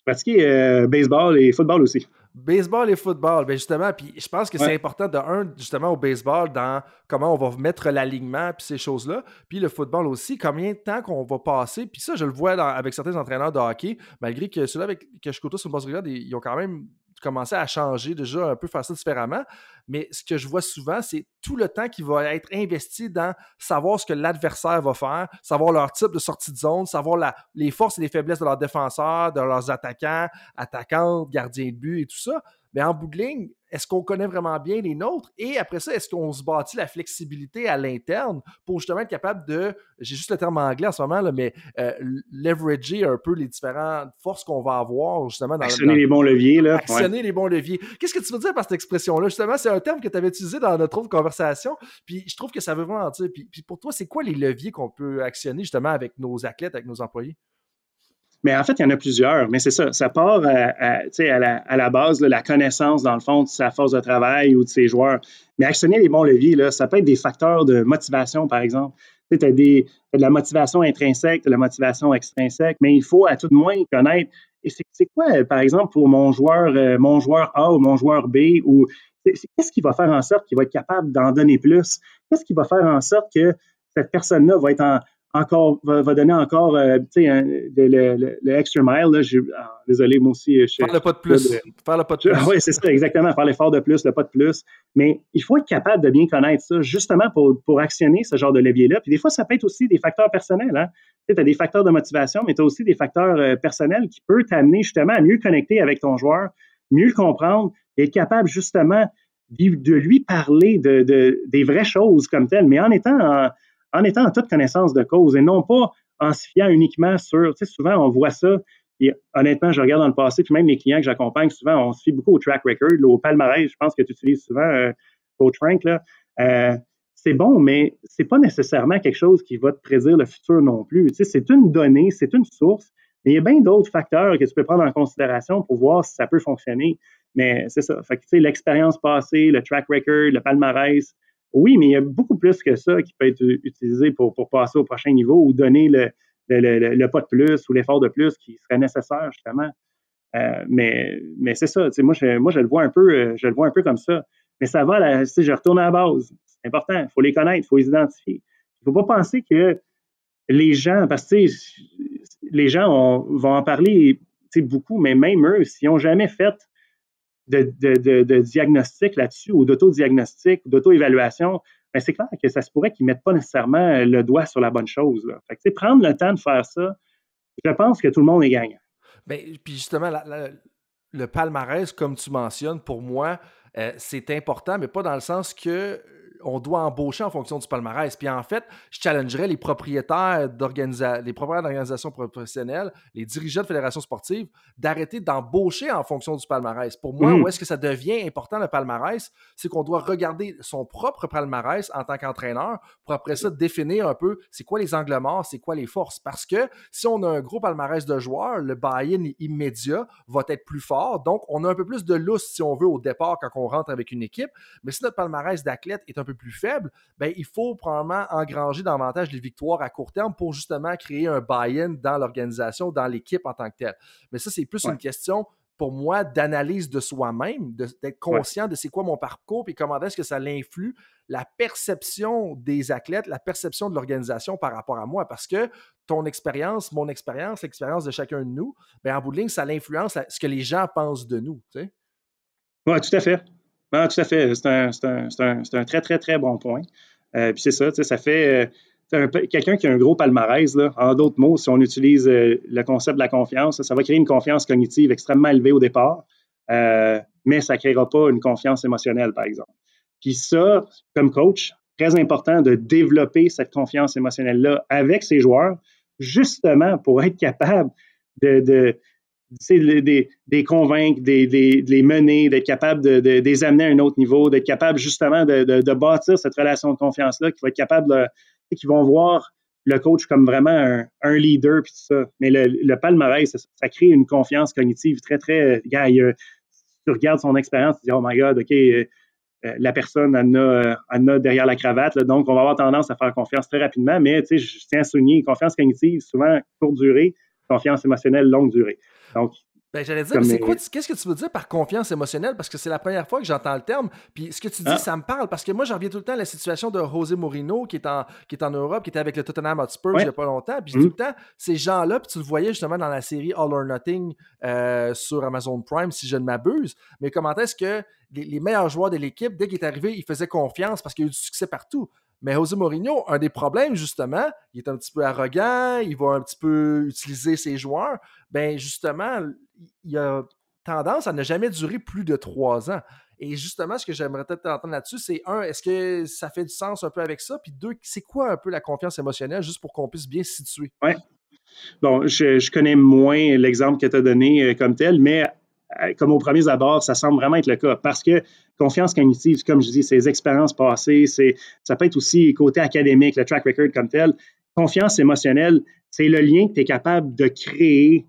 Je pratiquais euh, baseball et football aussi. Baseball et football, ben justement, puis je pense que c'est important de un, justement, au baseball, dans comment on va mettre l'alignement, puis ces choses-là, puis le football aussi, combien de temps qu'on va passer, puis ça, je le vois avec certains entraîneurs de hockey, malgré que ceux-là avec que je côtoie sur le ils ont quand même commencer à changer déjà un peu, faire ça différemment. Mais ce que je vois souvent, c'est tout le temps qui va être investi dans savoir ce que l'adversaire va faire, savoir leur type de sortie de zone, savoir les forces et les faiblesses de leurs défenseurs, de leurs attaquants, attaquantes, gardiens de but et tout ça. Mais en bout est-ce qu'on connaît vraiment bien les nôtres? Et après ça, est-ce qu'on se bâtit la flexibilité à l'interne pour justement être capable de, j'ai juste le terme anglais en ce moment, là, mais euh, leverager un peu les différentes forces qu'on va avoir justement dans Actionner les bons leviers. Là. Actionner les bons leviers. Qu'est-ce que tu veux dire par cette expression-là? Justement, c'est un terme que tu avais utilisé dans notre autre conversation. Puis je trouve que ça veut vraiment dire. Puis, puis pour toi, c'est quoi les leviers qu'on peut actionner justement avec nos athlètes, avec nos employés? Mais en fait, il y en a plusieurs. Mais c'est ça, ça part à, la, à la base, de la connaissance, dans le fond, de sa force de travail ou de ses joueurs. Mais actionner les bons leviers, là, ça peut être des facteurs de motivation, par exemple. Tu as, de la motivation intrinsèque, de la motivation extrinsèque, mais il faut à tout le moins connaître. C'est quoi, par exemple, pour mon joueur, euh, mon joueur A ou mon joueur B, ou qu'est-ce qui va faire en sorte qu'il va être capable d'en donner plus? Qu'est-ce qui va faire en sorte que cette personne-là va être en, encore, va, donner encore, euh, tu sais, le, le, extra mile. Là, ah, désolé, moi aussi. Je, faire le pas de plus. faire le pas de plus. Oui, c'est ça, exactement. Faire l'effort de plus, le pas de plus. Mais il faut être capable de bien connaître ça, justement pour, pour actionner ce genre de levier-là. Puis des fois, ça peut être aussi des facteurs personnels. Hein? Tu as des facteurs de motivation, mais tu as aussi des facteurs euh, personnels qui peuvent t'amener justement à mieux connecter avec ton joueur, mieux le comprendre, et être capable justement de lui parler de, de, des vraies choses comme telles, mais en étant en, en étant en toute connaissance de cause et non pas en se fiant uniquement sur, tu sais, souvent on voit ça, et honnêtement, je regarde dans le passé, puis même les clients que j'accompagne, souvent, on se fie beaucoup au track record, au palmarès, je pense que tu utilises souvent euh, Coach Frank. Euh, c'est bon, mais c'est pas nécessairement quelque chose qui va te prédire le futur non plus. Tu sais, c'est une donnée, c'est une source, mais il y a bien d'autres facteurs que tu peux prendre en considération pour voir si ça peut fonctionner. Mais c'est ça. Fait tu sais, l'expérience passée, le track record, le palmarès, oui, mais il y a beaucoup plus que ça qui peut être utilisé pour, passer au prochain niveau ou donner le, le, pas de plus ou l'effort de plus qui serait nécessaire, justement. Euh, mais mais c'est ça. Moi je, moi, je le vois un peu, euh, je le vois un peu comme ça. Mais ça va, là, je retourne à la base. C'est important. Il faut les connaître, il faut les identifier. Il ne faut pas penser que les gens, parce que les gens vont en parler beaucoup, mais même eux, s'ils n'ont jamais fait de, diagnostic là-dessus ou d'autodiagnostic d'auto-évaluation, ben c'est clair que ça se pourrait qu'ils ne mettent pas nécessairement le doigt sur la bonne chose. Fait prendre le temps de faire ça, je pense que tout le monde est gagnant. Bien, puis justement, le palmarès, comme tu mentionnes, pour moi, euh, c'est important, mais pas dans le sens que on doit embaucher en fonction du palmarès. Puis en fait, je challengerais les propriétaires les propriétaires d'organisations professionnelles, les dirigeants de fédérations sportives, d'arrêter d'embaucher en fonction du palmarès. Pour moi, mmh. où est-ce que ça devient important le palmarès, c'est qu'on doit regarder son propre palmarès en tant qu'entraîneur pour après ça définir un peu c'est quoi les angles morts, c'est quoi les forces. Parce que si on a un gros palmarès de joueurs, le buy-in immédiat va être plus fort. Donc, on a un peu plus de lousse si on veut au départ quand on rentre avec une équipe. Mais si notre palmarès d'athlète est un peu plus faible, ben, il faut probablement engranger davantage les victoires à court terme pour justement créer un buy-in dans l'organisation, dans l'équipe en tant que telle. Mais ça, c'est plus une question pour moi d'analyse de soi-même, d'être conscient de c'est quoi mon parcours et comment est-ce que ça l'influe la perception des athlètes, la perception de l'organisation par rapport à moi. Parce que ton expérience, mon expérience, l'expérience de chacun de nous, bien, en bout de ligne, ça l'influence ce que les gens pensent de nous. Tu Oui, tout à fait. Non, tout à fait. C'est un, très, très, très bon point. Euh, puis c'est ça, ça fait euh, quelqu'un qui a un gros palmarès, là, en d'autres mots, si on utilise euh, le concept de la confiance, ça va créer une confiance cognitive extrêmement élevée au départ, mais ça ne créera pas une confiance émotionnelle, par exemple. Puis ça, comme coach, très important de développer cette confiance émotionnelle-là avec ses joueurs, justement pour être capable de des, des convaincre, de les mener, d'être capable de, les amener à un autre niveau, d'être capable justement de, bâtir cette relation de confiance-là, qui va être capable, qui vont voir le coach comme vraiment un, leader, puis tout ça. Mais le, palmarès, ça, crée une confiance cognitive très, très. Gars, tu regardes son expérience, tu dis, oh my God, OK, euh, la personne en a, a, derrière la cravate, donc on va avoir tendance à faire confiance très rapidement, mais tu sais, je tiens à souligner, confiance cognitive, souvent courte durée, confiance émotionnelle longue durée. Donc, ben, j'allais dire, c'est quoi, qu'est-ce que tu veux dire par confiance émotionnelle? Parce que c'est la première fois que j'entends le terme. Puis ce que tu dis, ah. ça me parle. Parce que moi, j'en reviens tout le temps à la situation de José Mourinho, qui est en, qui est en Europe, qui était avec le Tottenham Hotspur il n'y a pas longtemps. Puis tout le mm. temps, ces gens-là, puis tu le voyais justement dans la série All or Nothing euh, sur Amazon Prime, si je ne m'abuse. Mais comment est-ce que les, les, meilleurs joueurs de l'équipe, dès qu'il est arrivé, ils faisaient confiance parce qu'il y a eu du succès partout? Mais José Mourinho, un des problèmes, justement, il est un petit peu arrogant, il va un petit peu utiliser ses joueurs. Ben justement, il a tendance à ne jamais durer plus de trois ans. Et justement, ce que j'aimerais peut-être entendre là-dessus, c'est un, est-ce que ça fait du sens un peu avec ça? Puis deux, c'est quoi un peu la confiance émotionnelle, juste pour qu'on puisse bien se situer? Oui. Bon, je, je connais moins l'exemple que tu as donné euh, comme tel, mais comme au premier abord, ça semble vraiment être le cas. Parce que confiance cognitive, comme je dis, les expériences passées, c'est, ça peut être aussi côté académique, le track record comme tel. Confiance émotionnelle, c'est le lien que tu es capable de créer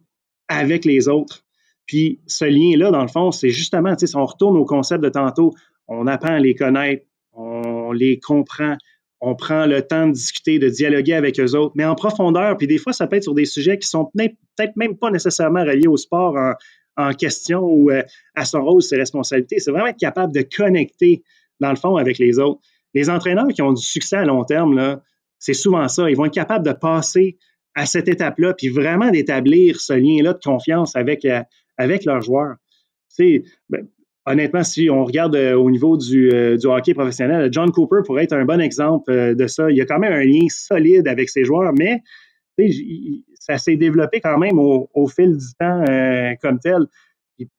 avec les autres. Puis ce lien-là, dans le fond, c'est justement, si on retourne au concept de tantôt, on apprend à les connaître, on les comprend, on prend le temps de discuter, de dialoguer avec eux autres, mais en profondeur. Puis des fois, ça peut être sur des sujets qui sont peut-être même pas nécessairement reliés au sport en, question ou euh, à son rôle, ses responsabilités. C'est vraiment être capable de connecter, dans le fond, avec les autres. Les entraîneurs qui ont du succès à long terme, là, c'est souvent ça. Ils vont être capables de passer à cette étape-là, puis vraiment d'établir ce lien-là de confiance avec, avec leurs joueurs. C'est, ben, honnêtement, si on regarde euh, au niveau euh, du, hockey professionnel, John Cooper pourrait être un bon exemple de ça. Il y a quand même un lien solide avec ses joueurs, mais ça s'est développé quand même au, fil du temps comme tel.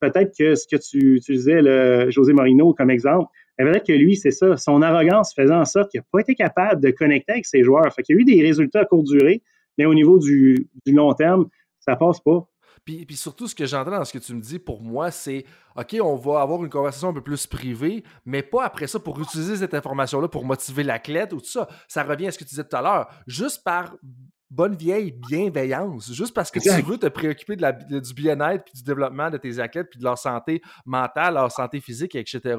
Peut-être que ce que tu utilisais, le José Morino, comme exemple, Peut-être que lui, c'est ça. Son arrogance faisait en sorte qu'il n'a pas été capable de connecter avec ses joueurs. Fait qu'il y a eu des résultats à courte durée, mais au niveau du, long terme, ça passe pas. Puis, puis, surtout, ce que j'entends dans ce que tu me dis, pour moi, c'est OK, on va avoir une conversation un peu plus privée, mais pas après ça pour utiliser cette information-là pour motiver l'athlète ou tout ça. Ça revient à ce que tu disais tout à l'heure. Juste par bonne vieille bienveillance, juste parce que tu veux te préoccuper de la, du bien-être puis du développement de tes athlètes puis de leur santé mentale, leur santé physique, etc.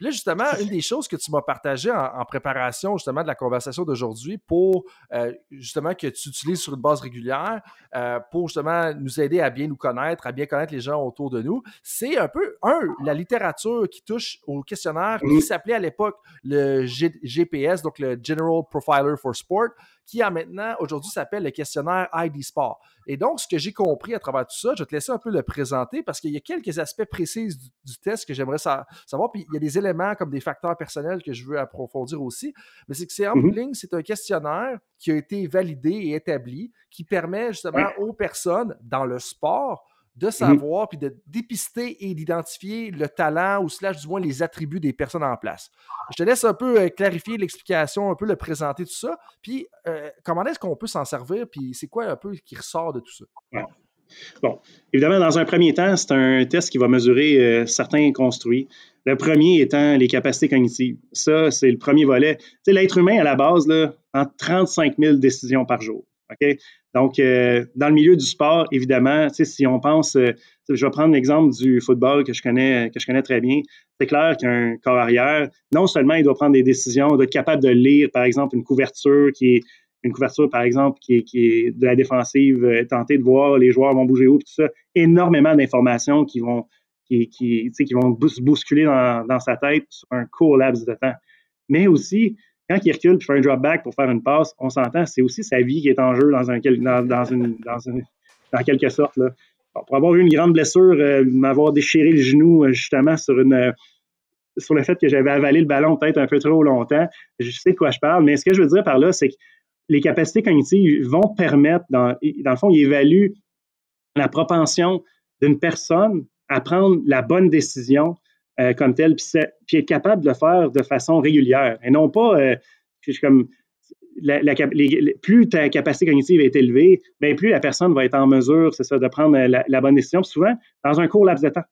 Puis là, justement, une des choses que tu m'as partagé en, préparation justement de la conversation d'aujourd'hui pour euh, justement que tu utilises sur une base régulière euh, pour justement nous aider à bien nous connaître, à bien connaître les gens autour de nous, c'est un peu, un, la littérature qui touche au questionnaire qui s'appelait à l'époque le GPS, donc le General Profiler for Sport, qui a maintenant, aujourd'hui, s'appelle le questionnaire ID Sport. Et donc, ce que j'ai compris à travers tout ça, je vais te laisser un peu le présenter parce qu'il y a quelques aspects précis du, test que j'aimerais savoir. Puis il y a des éléments comme des facteurs personnels que je veux approfondir aussi. Mais c'est que c'est en mm-hmm. ligne, c'est un questionnaire qui a été validé et établi qui permet justement aux personnes dans le sport de mmh savoir puis de dépister et d'identifier le talent ou slash du moins les attributs des personnes en place. Je te laisse un peu euh, clarifier l'explication, un peu le présenter tout ça, puis euh, comment est-ce qu'on peut s'en servir, puis c'est quoi un peu qui ressort de tout ça? Bon, évidemment, dans un premier temps, c'est un test qui va mesurer euh, certains construits. Le premier étant les capacités cognitives. Ça, c'est le premier volet. L'être humain, à la base, là, en 35 000 décisions par jour. Donc, euh, dans le milieu du sport, évidemment, si on pense, euh, je vais prendre l'exemple du football que je connais, que je connais très bien. C'est clair qu'un corps arrière, non seulement il doit prendre des décisions, il doit être capable de lire, par exemple, une couverture qui est une couverture, par exemple, qui est, de la défensive, euh, tenter de voir les joueurs vont bouger où, tout ça, énormément d'informations qui vont qui, qui, qui vont bousculer dans, sa tête sur un court laps de temps. Mais aussi, quand il recule et fait un drop back pour faire une passe, on s'entend, c'est aussi sa vie qui est en jeu dans, un, dans, dans, une, dans, quelque sorte. Là. pour avoir eu une grande blessure, euh, m'avoir déchiré le genou euh, justement sur une sur le fait que j'avais avalé le ballon peut-être un peu trop longtemps, je sais de quoi je parle, mais ce que je veux dire par là, c'est que les capacités cognitives vont permettre, dans, le fond, ils évaluent la propension d'une personne à prendre la bonne décision euh, comme tel, puis, être capable de le faire de façon régulière et non pas euh, comme plus ta capacité cognitive est élevée, bien plus la personne va être en mesure, c'est ça, de prendre la, bonne décision, souvent dans un court laps de temps.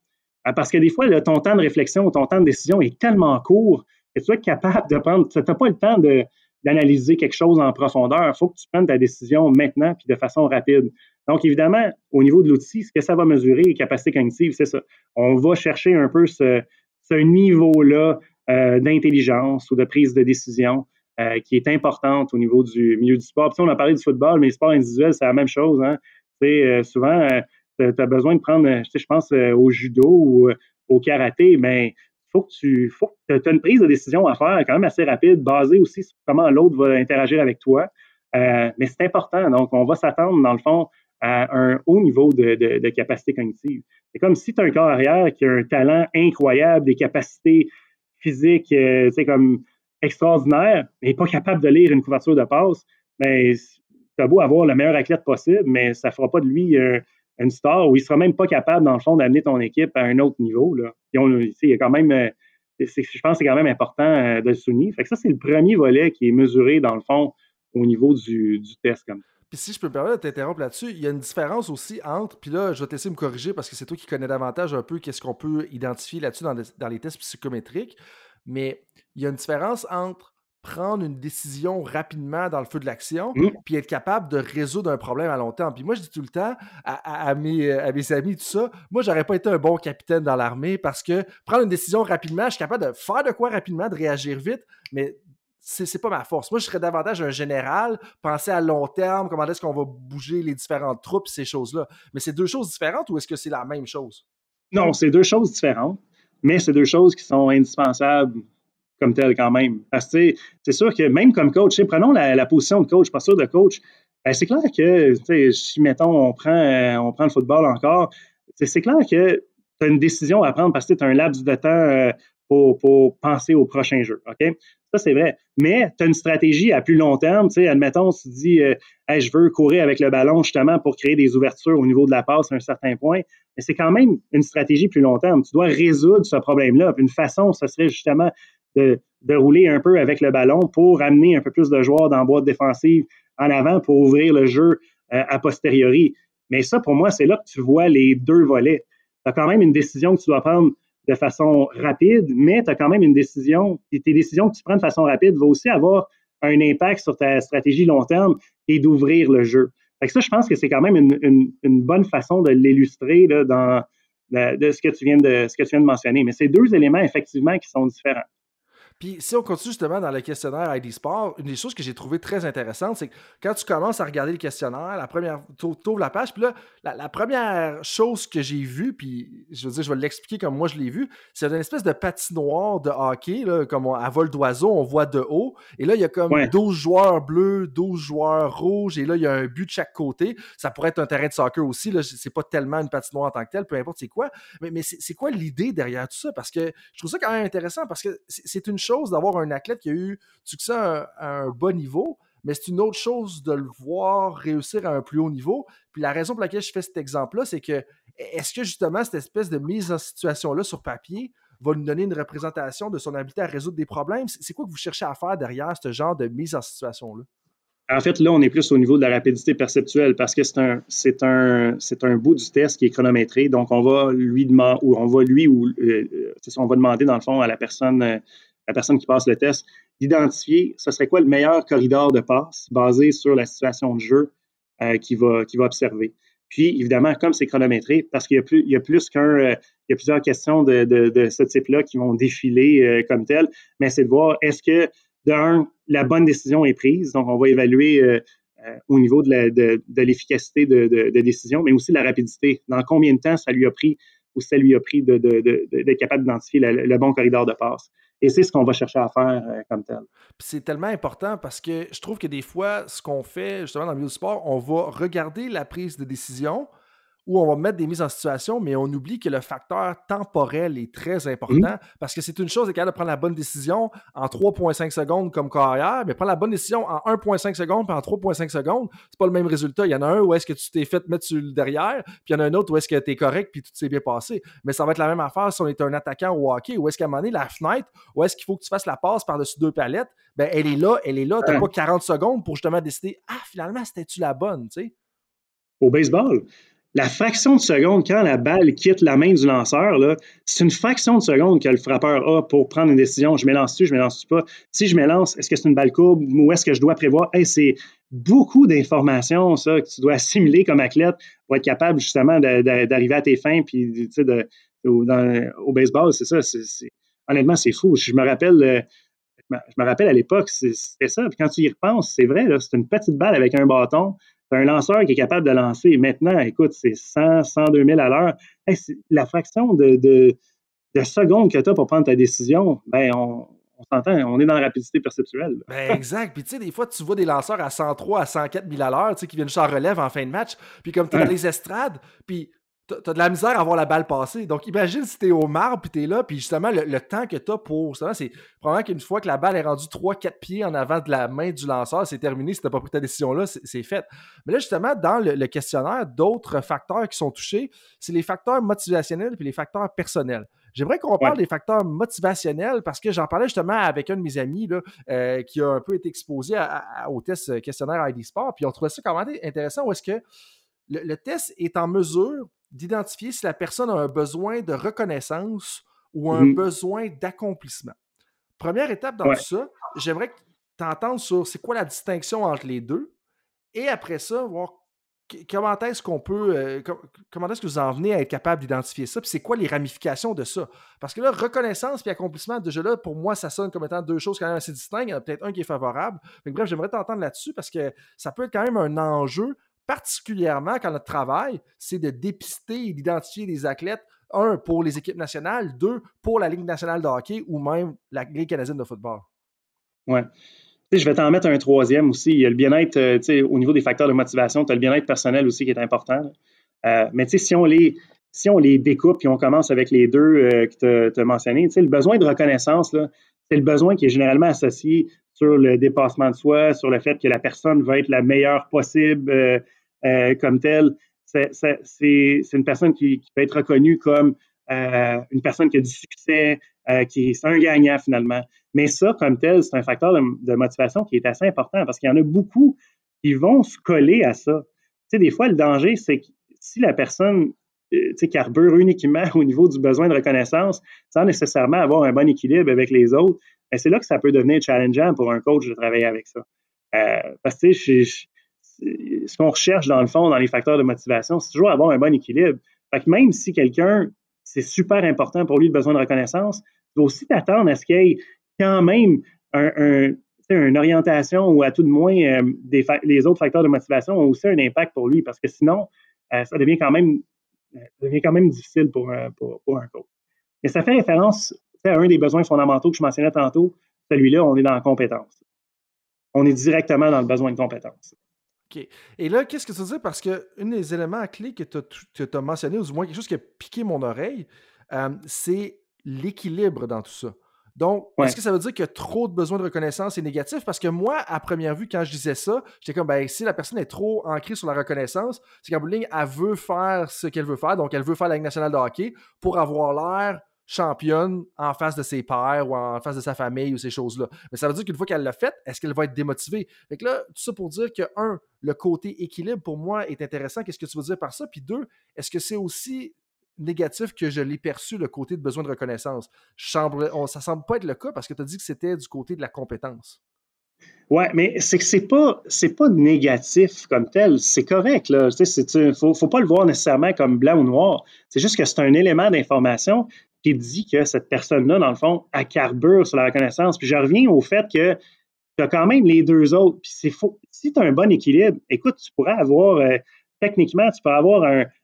Euh, parce que des fois, ton temps de réflexion ou ton temps de décision est tellement court que tu être capable de prendre, tu n'as pas le temps d'analyser quelque chose en profondeur. Il faut que tu prennes ta décision maintenant puis de façon rapide. Donc, évidemment, au niveau de l'outil, ce que ça va mesurer, les capacités cognitives, c'est ça. On va chercher un peu ce, niveau-là euh, d'intelligence ou de prise de décision euh, qui est importante au niveau du milieu du sport. Puis, on a parlé du football, mais le sport individuel, c'est la même chose. Hein. Euh, souvent, tu as besoin de prendre, je pense, au judo ou au karaté, mais faut que tu faut que aies une prise de décision à faire quand même assez rapide, basée aussi sur comment l'autre va interagir avec toi. mais c'est important. Donc, on va s'attendre, dans le fond, à un haut niveau de, capacité cognitive. C'est comme si tu as un corps arrière qui a un talent incroyable, des capacités physiques, euh, comme extraordinaires, mais pas capable de lire une couverture de passe, mais tu as beau avoir le meilleur athlète possible, mais ça ne fera pas de lui euh, une star ou il ne sera même pas capable, dans le fond, d'amener ton équipe à un autre niveau. Là. il y a quand même, euh, je pense que c'est quand même important de le souligner. Fait que ça, c'est le premier volet qui est mesuré, dans le fond, au niveau du, du test comme puis si je peux me permettre de t'interrompre là-dessus, il y a une différence aussi entre, puis là, je vais t'essayer de me corriger parce que c'est toi qui connais davantage un peu qu'est-ce qu'on peut identifier là-dessus dans, les tests psychométriques, mais il y a une différence entre prendre une décision rapidement dans le feu de l'action, mmh. puis être capable de résoudre un problème à long terme. Puis moi, je dis tout le temps à, mes, à mes, amis, tout ça, moi, j'aurais pas été un bon capitaine dans l'armée parce que prendre une décision rapidement, je suis capable de faire de quoi rapidement, de réagir vite, mais c'est pas ma force. Moi, je serais davantage un général, penser à long terme, comment est-ce qu'on va bouger les différentes troupes, ces choses-là. Mais c'est deux choses différentes ou est-ce que c'est la même chose? Non, c'est deux choses différentes, mais c'est deux choses qui sont indispensables comme telles quand même. Parce que c'est sûr que même comme coach, prenons la, position de coach, posture de coach, ben, c'est clair que si, mettons, on prend, euh, on prend le football encore, c'est clair que tu as une décision à prendre parce que tu as un laps de temps euh, pour, pour, penser au prochain jeu. OK? Ça, c'est vrai. Mais tu as une stratégie à plus long terme. Admettons, tu dis, euh, je veux courir avec le ballon justement pour créer des ouvertures au niveau de la passe à un certain point. Mais c'est quand même une stratégie plus long terme. Tu dois résoudre ce problème-là. Une façon, ce serait justement de, rouler un peu avec le ballon pour amener un peu plus de joueurs dans la boîte défensive en avant pour ouvrir le jeu euh, a posteriori. Mais ça, pour moi, c'est là que tu vois les deux volets. Tu as quand même une décision que tu dois prendre de façon rapide, mais tu as quand même une décision, et tes décisions que tu prends de façon rapide vont aussi avoir un impact sur ta stratégie long terme et d'ouvrir le jeu. Fait ça, je pense que c'est quand même une, bonne façon de l'illustrer dans de ce que tu viens de ce que tu viens de mentionner. Mais c'est deux éléments effectivement qui sont différents. Puis si on continue justement dans le questionnaire ID Sport, une des choses que j'ai trouvé très intéressante, c'est que quand tu commences à regarder le questionnaire, la première, tu ouvres la page, puis là, la, première chose que j'ai vue, puis je veux dire, je vais l'expliquer comme moi je l'ai vu, c'est une espèce de patinoire de hockey, là, comme à vol d'oiseau, on voit de haut, et là, il y a comme 12 joueurs bleus, 12 joueurs rouges, et là, il y a un but de chaque côté. Ça pourrait être un terrain de soccer aussi, là, c'est pas tellement une patinoire en tant que telle, peu importe c'est quoi, mais, mais c'est quoi l'idée derrière tout ça? Parce que je trouve ça quand même intéressant, parce que c'est une chose d'avoir un athlète qui a eu succès à, un bas niveau, mais c'est une autre chose de le voir réussir à un plus haut niveau. Puis la raison pour laquelle je fais cet exemple-là, c'est que est-ce que justement cette espèce de mise en situation-là sur papier va nous donner une représentation de son habilité à résoudre des problèmes? C'est quoi que vous cherchez à faire derrière ce genre de mise en situation-là? En fait, là, on est plus au niveau de la rapidité perceptuelle parce que c'est un, c'est un, un bout du test qui est chronométré. Donc, on va lui demander, ou on va lui, ou euh, euh, on va demander dans le fond à la personne, euh, la personne qui passe le test, d'identifier ce serait quoi le meilleur corridor de passe basé sur la situation de jeu qu'il va, va observer. Puis, évidemment, comme c'est chronométré, parce qu'il y a plus, qu'un, il y a plusieurs questions de, de, ce type-là qui vont défiler comme tel, mais c'est de voir est-ce que d'un, la bonne décision est prise. Donc, on va évaluer euh, euh, au niveau de, l'efficacité de, décision, mais aussi la rapidité. Dans combien de temps ça lui a pris ou ça lui a pris d'être capable d'identifier le, bon corridor de passe. Et c'est ce qu'on va chercher à faire euh, comme tel. C'est tellement important parce que je trouve que des fois, ce qu'on fait justement dans le milieu du sport, on va regarder la prise de décision, où on va mettre des mises en situation, mais on oublie que le facteur temporel est très important parce que c'est une chose, c'est de prendre la bonne décision en 3,5 secondes comme carrière, mais prendre la bonne décision en 1,5 secondes puis en 3,5 secondes, c'est pas le même résultat. Il y en a un où est-ce que tu t'es fait mettre sur le derrière, puis il y en a un autre où est-ce que tu es correct puis tout s'est bien passé. Mais ça va être la même affaire si on est un attaquant au hockey, où est-ce qu'à un moment donné, la fenêtre, où est-ce qu'il faut que tu fasses la passe par-dessus deux palettes, ben elle est là, elle est là, tu n'as pas 40 secondes pour justement décider, ah, finalement, c'était-tu la bonne, tu sais? Au baseball, la fraction de seconde quand la balle quitte la main du lanceur, c'est une fraction de seconde que le frappeur a pour prendre une décision. Je m'élance-tu, je m'élance-tu pas? Si je m'élance, est-ce que c'est une balle courbe ou est-ce que je dois prévoir? c'est beaucoup d'informations, ça, que tu dois assimiler comme athlète pour être capable justement d'arriver à tes fins. Puis, de, au baseball, c'est ça. honnêtement, c'est fou. Je me rappelle. Euh, je me rappelle à l'époque, c'était ça. Puis quand tu y repenses, c'est vrai, c'est une petite balle avec un bâton un lanceur qui est capable de lancer. Maintenant, écoute, c'est 100, 102 000 à l'heure. la fraction de, de, secondes que tu as pour prendre ta décision, ben, on, s'entend, on est dans la rapidité perceptuelle. Ben exact. Puis tu sais, des fois, tu vois des lanceurs à 103, à 104 000 à l'heure, tu sais, qui viennent juste en relève en fin de match. Puis comme tu es dans les estrades, puis T'as de la misère à voir la balle passer. Donc, imagine si t'es au marbre puis t'es là, puis justement, le, temps que t'as pour. C'est probablement qu'une fois que la balle est rendue 3-4 pieds en avant de la main du lanceur, c'est terminé. Si t'as pas pris ta décision-là, c'est fait. Mais là, justement, dans le, questionnaire, d'autres facteurs qui sont touchés, c'est les facteurs motivationnels puis les facteurs personnels. J'aimerais qu'on parle des facteurs motivationnels parce que j'en parlais justement avec un de mes amis là, euh, qui a un peu été exposé au test questionnaire ID Sport, puis on trouvait ça quand même intéressant où est-ce que le, test est en mesure d'identifier si la personne a un besoin de reconnaissance ou un mmh besoin d'accomplissement. Première étape dans tout ça, j'aimerais t'entendre sur c'est quoi la distinction entre les deux. Et après ça, voir comment est-ce qu'on peut, euh, comment est-ce que vous en venez à être capable d'identifier ça, puis c'est quoi les ramifications de ça? Parce que là, reconnaissance puis accomplissement, déjà là, pour moi, ça sonne comme étant deux choses quand même assez distinctes. Il y en a peut-être un qui est favorable. bref, j'aimerais t'entendre là-dessus parce que ça peut être quand même un enjeu, particulièrement quand notre travail, c'est de dépister et d'identifier des athlètes, un, pour les équipes nationales, deux, pour la Ligue nationale de hockey ou même la Ligue canadienne de football. Ouais je vais t'en mettre un troisième aussi. Il y a le bien-être, euh, au niveau des facteurs de motivation, tu as le bien-être personnel aussi qui est important. Euh, mais si on les si on les découpe et on commence avec les deux euh, que tu as, mentionnés, le besoin de reconnaissance, c'est le besoin qui est généralement associé sur le dépassement de soi, sur le fait que la personne va être la meilleure possible comme telle. C'est une personne qui, qui, peut être reconnue comme une personne qui a du succès, qui est un gagnant finalement. Mais ça, comme tel, c'est un facteur de, motivation qui est assez important parce qu'il y en a beaucoup qui vont se coller à ça. Tu sais, des fois, le danger, c'est que si la personne euh, tu sais, carbure uniquement au niveau du besoin de reconnaissance sans nécessairement avoir un bon équilibre avec les autres, ben, c'est là que ça peut devenir challengeant pour un coach de travailler avec ça. Euh, parce que ce qu'on recherche dans le fond, dans les facteurs de motivation, c'est toujours avoir un bon équilibre. Fait même si quelqu'un, c'est super important pour lui le besoin de reconnaissance, il faut aussi t'attendre à ce qu'il y ait quand même un, une orientation ou à tout de moins euh, les autres facteurs de motivation ont aussi un impact pour lui parce que sinon, euh, ça devient quand même devient quand même difficile pour, pour, un coach. Mais ça fait référence à un des besoins fondamentaux que je mentionnais tantôt. Celui-là, on est dans la compétence. On est directement dans le besoin de compétence. OK. Et là, qu'est-ce que tu veux dire? Parce qu'un des éléments clés que tu as, mentionné, ou du moins quelque chose qui a piqué mon oreille, euh, c'est l'équilibre dans tout ça. Donc, est-ce que ça veut dire que trop de besoin de reconnaissance est négatif? Parce que moi, à première vue, quand je disais ça, j'étais comme, ben, si la personne est trop ancrée sur la reconnaissance, c'est qu'en bout ligne, elle veut faire ce qu'elle veut faire. Donc, elle veut faire la Ligue nationale de hockey pour avoir l'air championne en face de ses pères ou en face de sa famille ou ces choses-là. Mais ça veut dire qu'une fois qu'elle l'a fait, est-ce qu'elle va être démotivée? Fait que là, tout ça pour dire que, un, le côté équilibre pour moi est intéressant. Qu'est-ce que tu veux dire par ça? Puis deux, est-ce que c'est aussi négatif que je l'ai perçu, le côté de besoin de reconnaissance? Semble, on, ça semble pas être le cas parce que tu as dit que c'était du côté de la compétence. Oui, mais c'est que c'est pas pas négatif comme tel, c'est correct là. Il faut, faut pas le voir nécessairement comme blanc ou noir. C'est juste que c'est un élément d'information qui dit que cette personne-là, dans le fond, a carbure sur la reconnaissance. Puis je reviens au fait que tu as quand même les deux autres. Puis c'est faux. Si tu as un bon équilibre, écoute, tu pourrais avoir euh, techniquement, tu peux avoir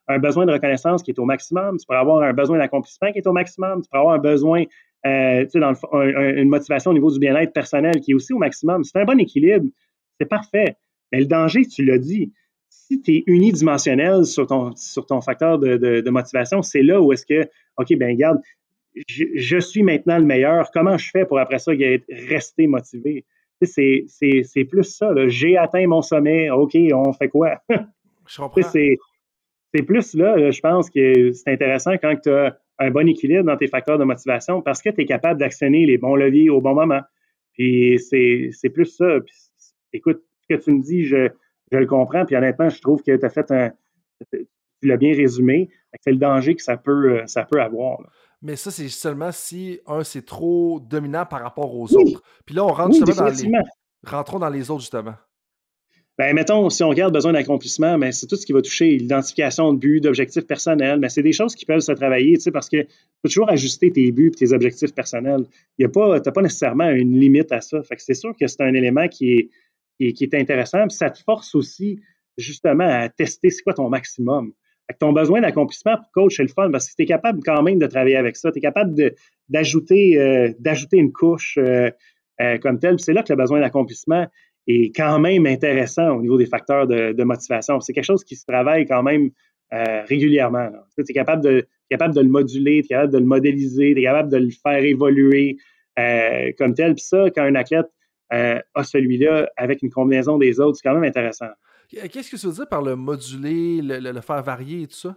un, besoin de reconnaissance qui est au maximum, tu peux avoir un besoin d'accomplissement qui est au maximum, tu peux avoir un besoin, euh, tu sais, dans une motivation au niveau du bien-être personnel qui est aussi au maximum. C'est un bon équilibre, c'est parfait. Mais le danger, tu l'as dit, si tu es unidimensionnel sur ton, sur ton facteur de, motivation, c'est là où est-ce que, OK, ben regarde, je, suis maintenant le meilleur, comment je fais pour après ça rester motivé? C'est plus ça, j'ai atteint mon sommet, OK, on fait quoi? C'est plus là, je pense que c'est intéressant quand tu as un bon équilibre dans tes facteurs de motivation parce que tu es capable d'actionner les bons leviers au bon moment. Puis c'est plus ça. écoute, ce que tu me dis, je, le comprends. Puis honnêtement, je trouve que tu as fait un. Tu l'as bien résumé. C'est le danger que ça peut, ça peut avoir. Mais ça, c'est seulement si, un, c'est trop dominant par rapport aux autres. Puis là, on rentre justement dans les. Rentrons dans les autres, justement. Ben, mettons, si on regarde besoin d'accomplissement, ben, c'est tout ce qui va toucher l'identification de buts, d'objectifs personnels. Ben, c'est des choses qui peuvent se travailler, tu sais, parce que tu peux toujours ajuster tes buts et tes objectifs personnels. Tu n'as pas nécessairement une limite à ça. Fait que c'est sûr que c'est un élément qui est, qui est, intéressant. Puis ça te force aussi, justement, à tester c'est quoi ton maximum. Fait que ton besoin d'accomplissement pour coach, c'est le fun parce que tu es capable quand même de travailler avec ça. Tu es capable d'ajouter euh, d'ajouter une couche euh, euh, comme telle. c'est là que le besoin d'accomplissement est quand même intéressant au niveau des facteurs de, motivation. C'est quelque chose qui se travaille quand même euh, régulièrement. Tu es capable de, capable de le moduler, tu es capable de le modéliser, tu es capable de le faire évoluer euh, comme tel. Puis ça, quand un athlète euh, a celui-là avec une combinaison des autres, c'est quand même intéressant. Qu'est-ce que tu veux dire par le moduler, le, faire varier et tout ça?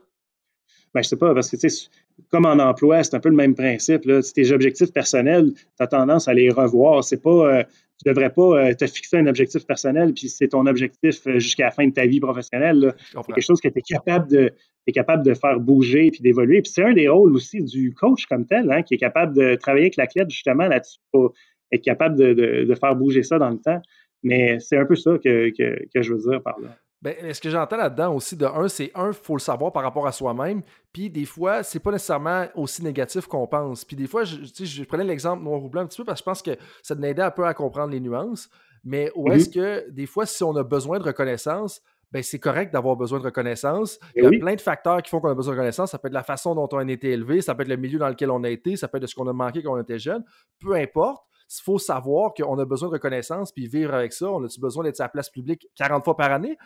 Ben, je sais pas, parce que tu sais, comme en emploi, c'est un peu le même principe. Là. Tes objectifs personnels, tu as tendance à les revoir. C'est pas, tu ne devrais pas euh, te fixer un objectif personnel, puis c'est ton objectif euh, jusqu'à la fin de ta vie professionnelle. C'est quelque chose que tu es capable de, es capable de faire bouger puis d'évoluer. Puis c'est un des rôles aussi du coach comme tel, hein, qui est capable de travailler avec l'athlète justement là-dessus pour être capable de, faire bouger ça dans le temps. Mais c'est un peu ça que, je veux dire par là. Ben, ce que j'entends là-dedans aussi, de un, c'est un, il faut le savoir par rapport à soi-même. Puis des fois, c'est pas nécessairement aussi négatif qu'on pense. Puis des fois, je, je prenais l'exemple noir ou blanc un petit peu parce que je pense que ça m'aidait un peu à comprendre les nuances. Mais où est-ce mm-hmm. que des fois, si on a besoin de reconnaissance, ben c'est correct d'avoir besoin de reconnaissance. Il y a plein de facteurs qui font qu'on a besoin de reconnaissance. Ça peut être la façon dont on a été élevé, ça peut être le milieu dans lequel on a été, ça peut être de ce qu'on a manqué quand on était jeune. Peu importe il faut savoir qu'on a besoin de reconnaissance puis vivre avec ça. On a-tu besoin d'être à la place publique 40 fois par année,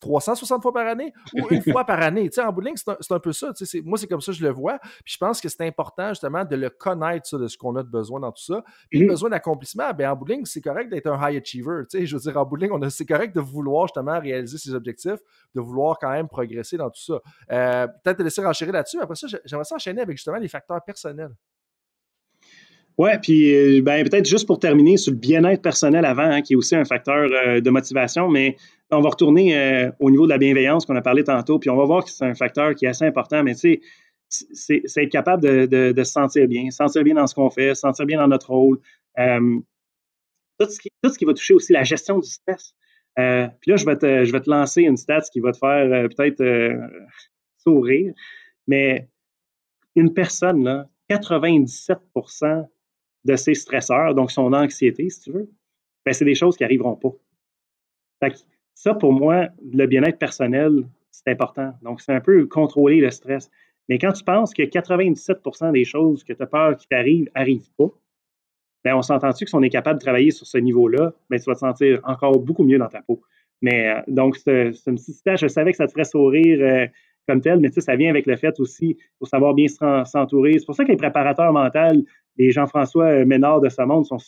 360 fois par année ou une fois par année? Tu sais, en bout de ligne, c'est un, peu ça. moi, c'est comme ça que je le vois. Puis je pense que c'est important justement de le connaître, de ce qu'on a de besoin dans tout ça. Puis le mm-hmm. besoin d'accomplissement, ben, en bout de ligne, c'est correct d'être un high achiever. Tu sais, je veux dire, en bout de ligne, c'est correct de vouloir justement réaliser ses objectifs, de vouloir quand même progresser dans tout ça. Euh, peut-être te laisser renchérir là-dessus. Après ça, j'aimerais ça enchaîner avec justement les facteurs personnels. Oui, puis euh, ben, peut-être juste pour terminer sur le bien-être personnel avant, hein, qui est aussi un facteur euh, de motivation, mais on va retourner euh, au niveau de la bienveillance qu'on a parlé tantôt, puis on va voir que c'est un facteur qui est assez important, mais tu sais, c'est être capable de, se sentir bien, se sentir bien dans ce qu'on fait, se sentir bien dans notre rôle. tout, ce qui, tout, ce qui, va toucher aussi la gestion du stress. puis là, je vais, te, je vais te lancer une stat qui va te faire peut-être sourire, mais une personne, là, 97 de ses stresseurs, donc son anxiété, si tu veux, ben, c'est des choses qui n'arriveront pas. ça, pour moi, le bien-être personnel, c'est important. Donc, c'est un peu contrôler le stress. Mais quand tu penses que 97% des choses que tu as peur qui t'arrivent n'arrivent pas, ben, on s'entend-tu que si on est capable de travailler sur ce niveau-là, ben, tu vas te sentir encore beaucoup mieux dans ta peau. Mais euh, donc, c'est une petite Je savais que ça te ferait sourire euh, comme tel, mais ça vient avec le fait aussi, pour savoir bien s'entourer. C'est pour ça que les préparateurs mentaux, les Jean-François euh, Ménard de ce monde sont,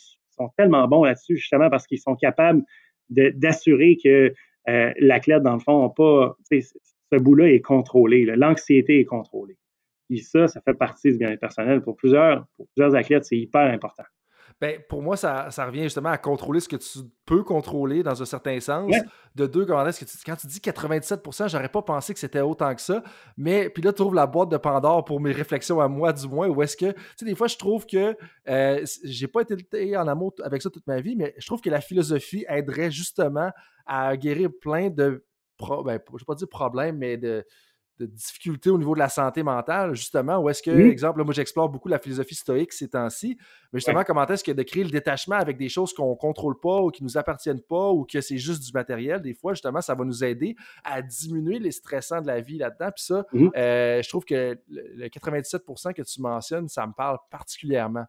tellement bons là-dessus, justement parce qu'ils sont capables d'assurer que euh, l'athlète, dans le fond. Ce bout-là est contrôlé. L'anxiété est contrôlée. Et ça, ça fait partie du bien-être personnel. Pour plusieurs, pour plusieurs athlètes, c'est hyper important. Ben, pour moi, ça, revient justement à contrôler ce que tu peux contrôler dans un certain sens. De deux, comment est-ce que tu, quand tu dis 97%, j'aurais pas pensé que c'était autant que ça. Mais puis là, tu trouves la boîte de Pandore pour mes réflexions à moi, du moins. Ou est-ce que, tu sais, des fois, je trouve que euh, j'ai pas été en amour avec ça toute ma vie, mais je trouve que la philosophie aiderait justement à guérir plein de, ben, je vais pas dire problèmes, mais de de difficultés au niveau de la santé mentale, justement, ou est-ce que, exemple, moi j'explore beaucoup la philosophie stoïque ces temps-ci, mais justement, comment est-ce que de créer le détachement avec des choses qu'on ne contrôle pas ou qui ne nous appartiennent pas ou que c'est juste du matériel, des fois, justement, ça va nous aider à diminuer les stressants de la vie là-dedans. Puis ça, mmh euh, je trouve que le 97% que tu mentionnes, ça me parle particulièrement.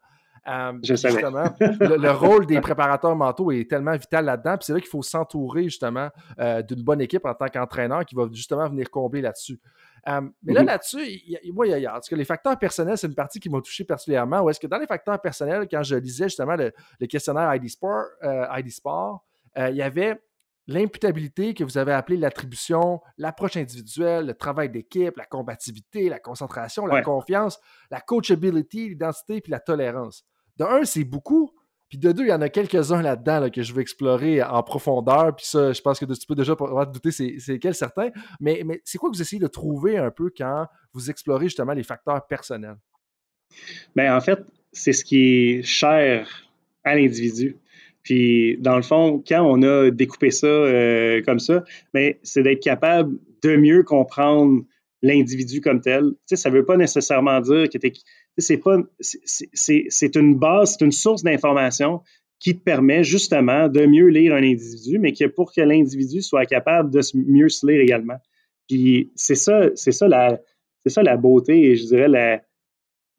Euh, justement, le, rôle des préparateurs mentaux est tellement vital là-dedans. Puis c'est là qu'il faut s'entourer justement euh, d'une bonne équipe en tant qu'entraîneur qui va justement venir combler là-dessus. Euh, mais là, mm-hmm. là-dessus, moi, il y a, en tout cas, les facteurs personnels, c'est une partie qui m'a touché particulièrement. Ou est-ce que dans les facteurs personnels, quand je lisais justement le, questionnaire ID Sport, ID Sport il y avait l'imputabilité que vous avez appelé l'attribution, l'approche individuelle, le travail d'équipe, la combativité, la concentration, la confiance, la coachability, l'identité puis la tolérance de un, c'est beaucoup. Puis de deux, il y en a quelques-uns là-dedans que je veux explorer en profondeur. Puis ça, je pense que tu peux déjà te douter c'est quel certain. Mais, mais c'est quoi que vous essayez de trouver un peu quand vous explorez justement les facteurs personnels? Bien, en fait, c'est ce qui est cher à l'individu. Puis, dans le fond, quand on a découpé ça euh, comme ça, ben, c'est d'être capable de mieux comprendre l'individu comme tel. Tu sais, ça ne veut pas nécessairement dire que tu es c'est une base, c'est une source d'information qui te permet justement de mieux lire un individu, mais pour que l'individu soit capable de mieux se lire également. Puis c'est ça, c'est ça la, c'est ça la beauté et je dirais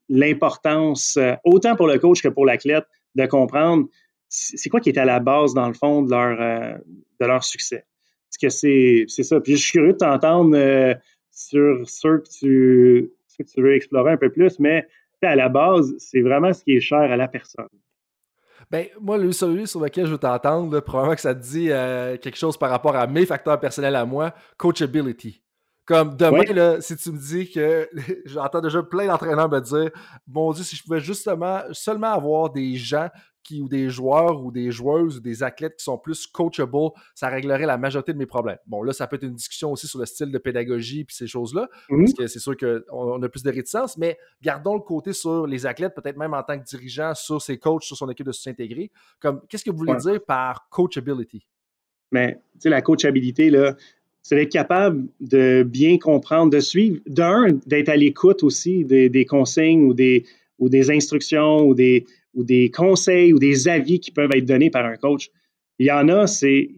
l'importance, euh, autant pour le coach que pour l'athlète, de comprendre c'est quoi qui est à la base, dans le fond, de leur, euh, succès. Que c'est, ça. Puis je suis curieux de t'entendre euh, sur ceux que, tu, que tu veux explorer un peu plus, mais à la base, c'est vraiment ce qui est cher à la personne. Ben, moi, le celui sur lequel je veux t'entendre, probablement que ça te dit euh, quelque chose par rapport à mes facteurs personnels à moi, coachability. Comme demain, si tu me dis que j'entends déjà plein d'entraîneurs me dire Mon Dieu, si je pouvais justement seulement avoir des gens qui, ou des joueurs ou des joueuses ou des athlètes qui sont plus coachable, ça réglerait la majorité de mes problèmes. Bon, là, ça peut être une discussion aussi sur le style de pédagogie puis ces choses-là, mhm. parce que c'est sûr qu'on a plus de réticence, mais gardons le côté sur les athlètes, peut-être même en tant que dirigeant, sur ses coachs, sur son équipe de s'intégrer. Comme, qu'est-ce que vous voulez dire par coachability? Mais, tu sais, la coachabilité, là, c'est d'être capable de bien comprendre, de suivre, d'un, d'être à l'écoute aussi des, consignes ou des, ou des instructions ou des, ou des conseils ou des avis qui peuvent être donnés par un coach. Il y en a, c'est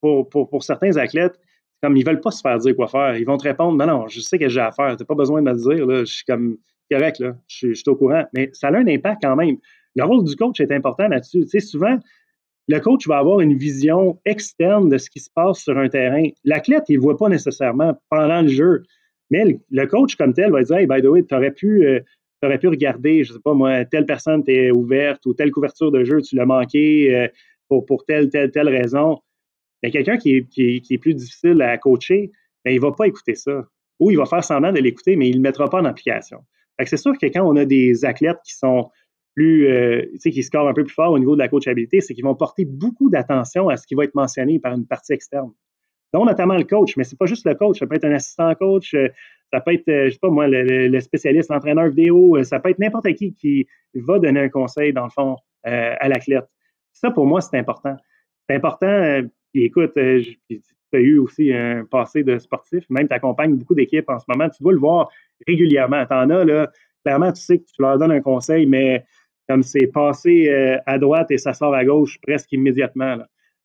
pour, certains athlètes, comme ils ne veulent pas se faire dire quoi faire. Ils vont te répondre Non, non, je sais que j'ai à faire, tu n'as pas besoin de me le dire, là, je suis comme correct, je, suis au courant. Mais ça a un impact quand même. Le rôle du coach est important là-dessus. Tu sais, souvent, le coach va avoir une vision externe de ce qui se passe sur un terrain. L'athlète, il ne voit pas nécessairement pendant le jeu, mais le, coach comme tel va dire Hey, by the way, tu aurais pu. Euh, pu regarder, je sais pas moi, telle personne t'est ouverte ou telle couverture de jeu, tu l'as manqué euh, pour, pour telle, telle, telle raison. Mais quelqu'un qui est, qui, plus difficile à coacher, ben, il ne va pas écouter ça. Ou il va faire semblant de l'écouter, mais il ne le mettra pas en application. C'est sûr que quand on a des athlètes qui sont plus, euh, tu sais, qui scorent un peu plus fort au niveau de la coachabilité, c'est qu'ils vont porter beaucoup d'attention à ce qui va être mentionné par une partie externe. Donc, notamment le coach, mais c'est pas juste le coach, ça peut être un assistant coach, euh, ça peut être, euh, je sais pas moi, le, spécialiste, l'entraîneur vidéo, ça peut être n'importe qui qui va donner un conseil, dans le fond, à l'athlète. Ça, pour moi, c'est important. C'est important, puis écoute, tu as eu aussi un passé de sportif, même tu accompagnes beaucoup d'équipes en ce moment, tu dois le voir régulièrement. Tu en as, là, clairement, tu sais que tu leur donnes un conseil, mais comme c'est passé euh, à droite et ça sort à gauche presque immédiatement.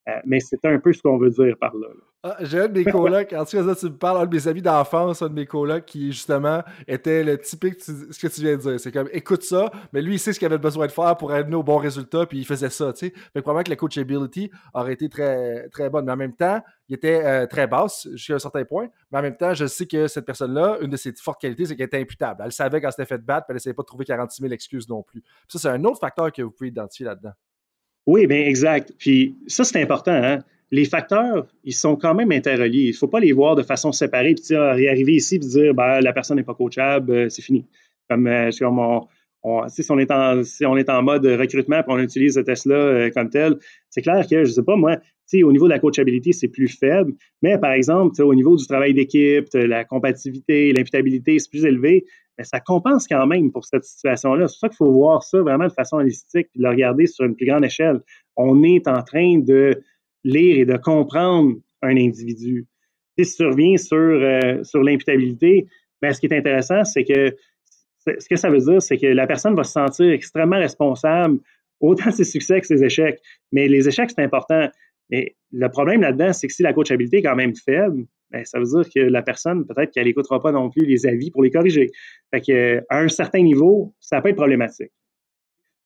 Euh, mais c'est un peu ce qu'on veut dire par là. Ah, j'ai un de mes colocs, en tout cas, tu me parles, un de mes amis d'enfance, un de mes colocs qui, justement, était le typique, ce que tu viens de dire. C'est comme, écoute ça, mais lui, il sait ce qu'il avait besoin de faire pour amener au bon résultat, puis il faisait ça, tu sais. Fait probablement que la coachability aurait été très, très bonne. Mais en même temps, il était euh, très basse jusqu'à un certain point. Mais en même temps, je sais que cette personne-là, une de ses fortes qualités, c'est qu'elle était imputable. Elle savait quand c'était fait battre, puis elle n'essayait pas de trouver 46 000 excuses non plus. ça, c'est un autre facteur que vous pouvez identifier là-dedans. Oui, bien exact. Puis ça, c'est important. Hein? Les facteurs, ils sont quand même interreliés. Il ne faut pas les voir de façon séparée, puis arriver ici et dire ben, la personne n'est pas coachable, euh, c'est fini. Comme, euh, si, on, est en, si on est en mode recrutement et on utilise ce test-là euh, comme tel, c'est clair que, je ne sais pas, moi, au niveau de la coachabilité, c'est plus faible, mais par exemple, au niveau du travail d'équipe, la compatibilité, l'imputabilité, c'est plus élevé mais ça compense quand même pour cette situation-là. C'est ça qu'il faut voir ça vraiment de façon holistique et le regarder sur une plus grande échelle. On est en train de lire et de comprendre un individu. Si tu reviens sur, euh, sur l'imputabilité, ben, ce qui est intéressant, c'est que ce que ça veut dire, c'est que la personne va se sentir extrêmement responsable, autant de ses succès que ses échecs. Mais les échecs, c'est important. Mais le problème là-dedans, c'est que si la coachabilité est quand même faible, ben, ça veut dire que la personne, peut-être qu'elle n'écoutera pas non plus les avis pour les corriger. Fait à un certain niveau, ça peut être problématique.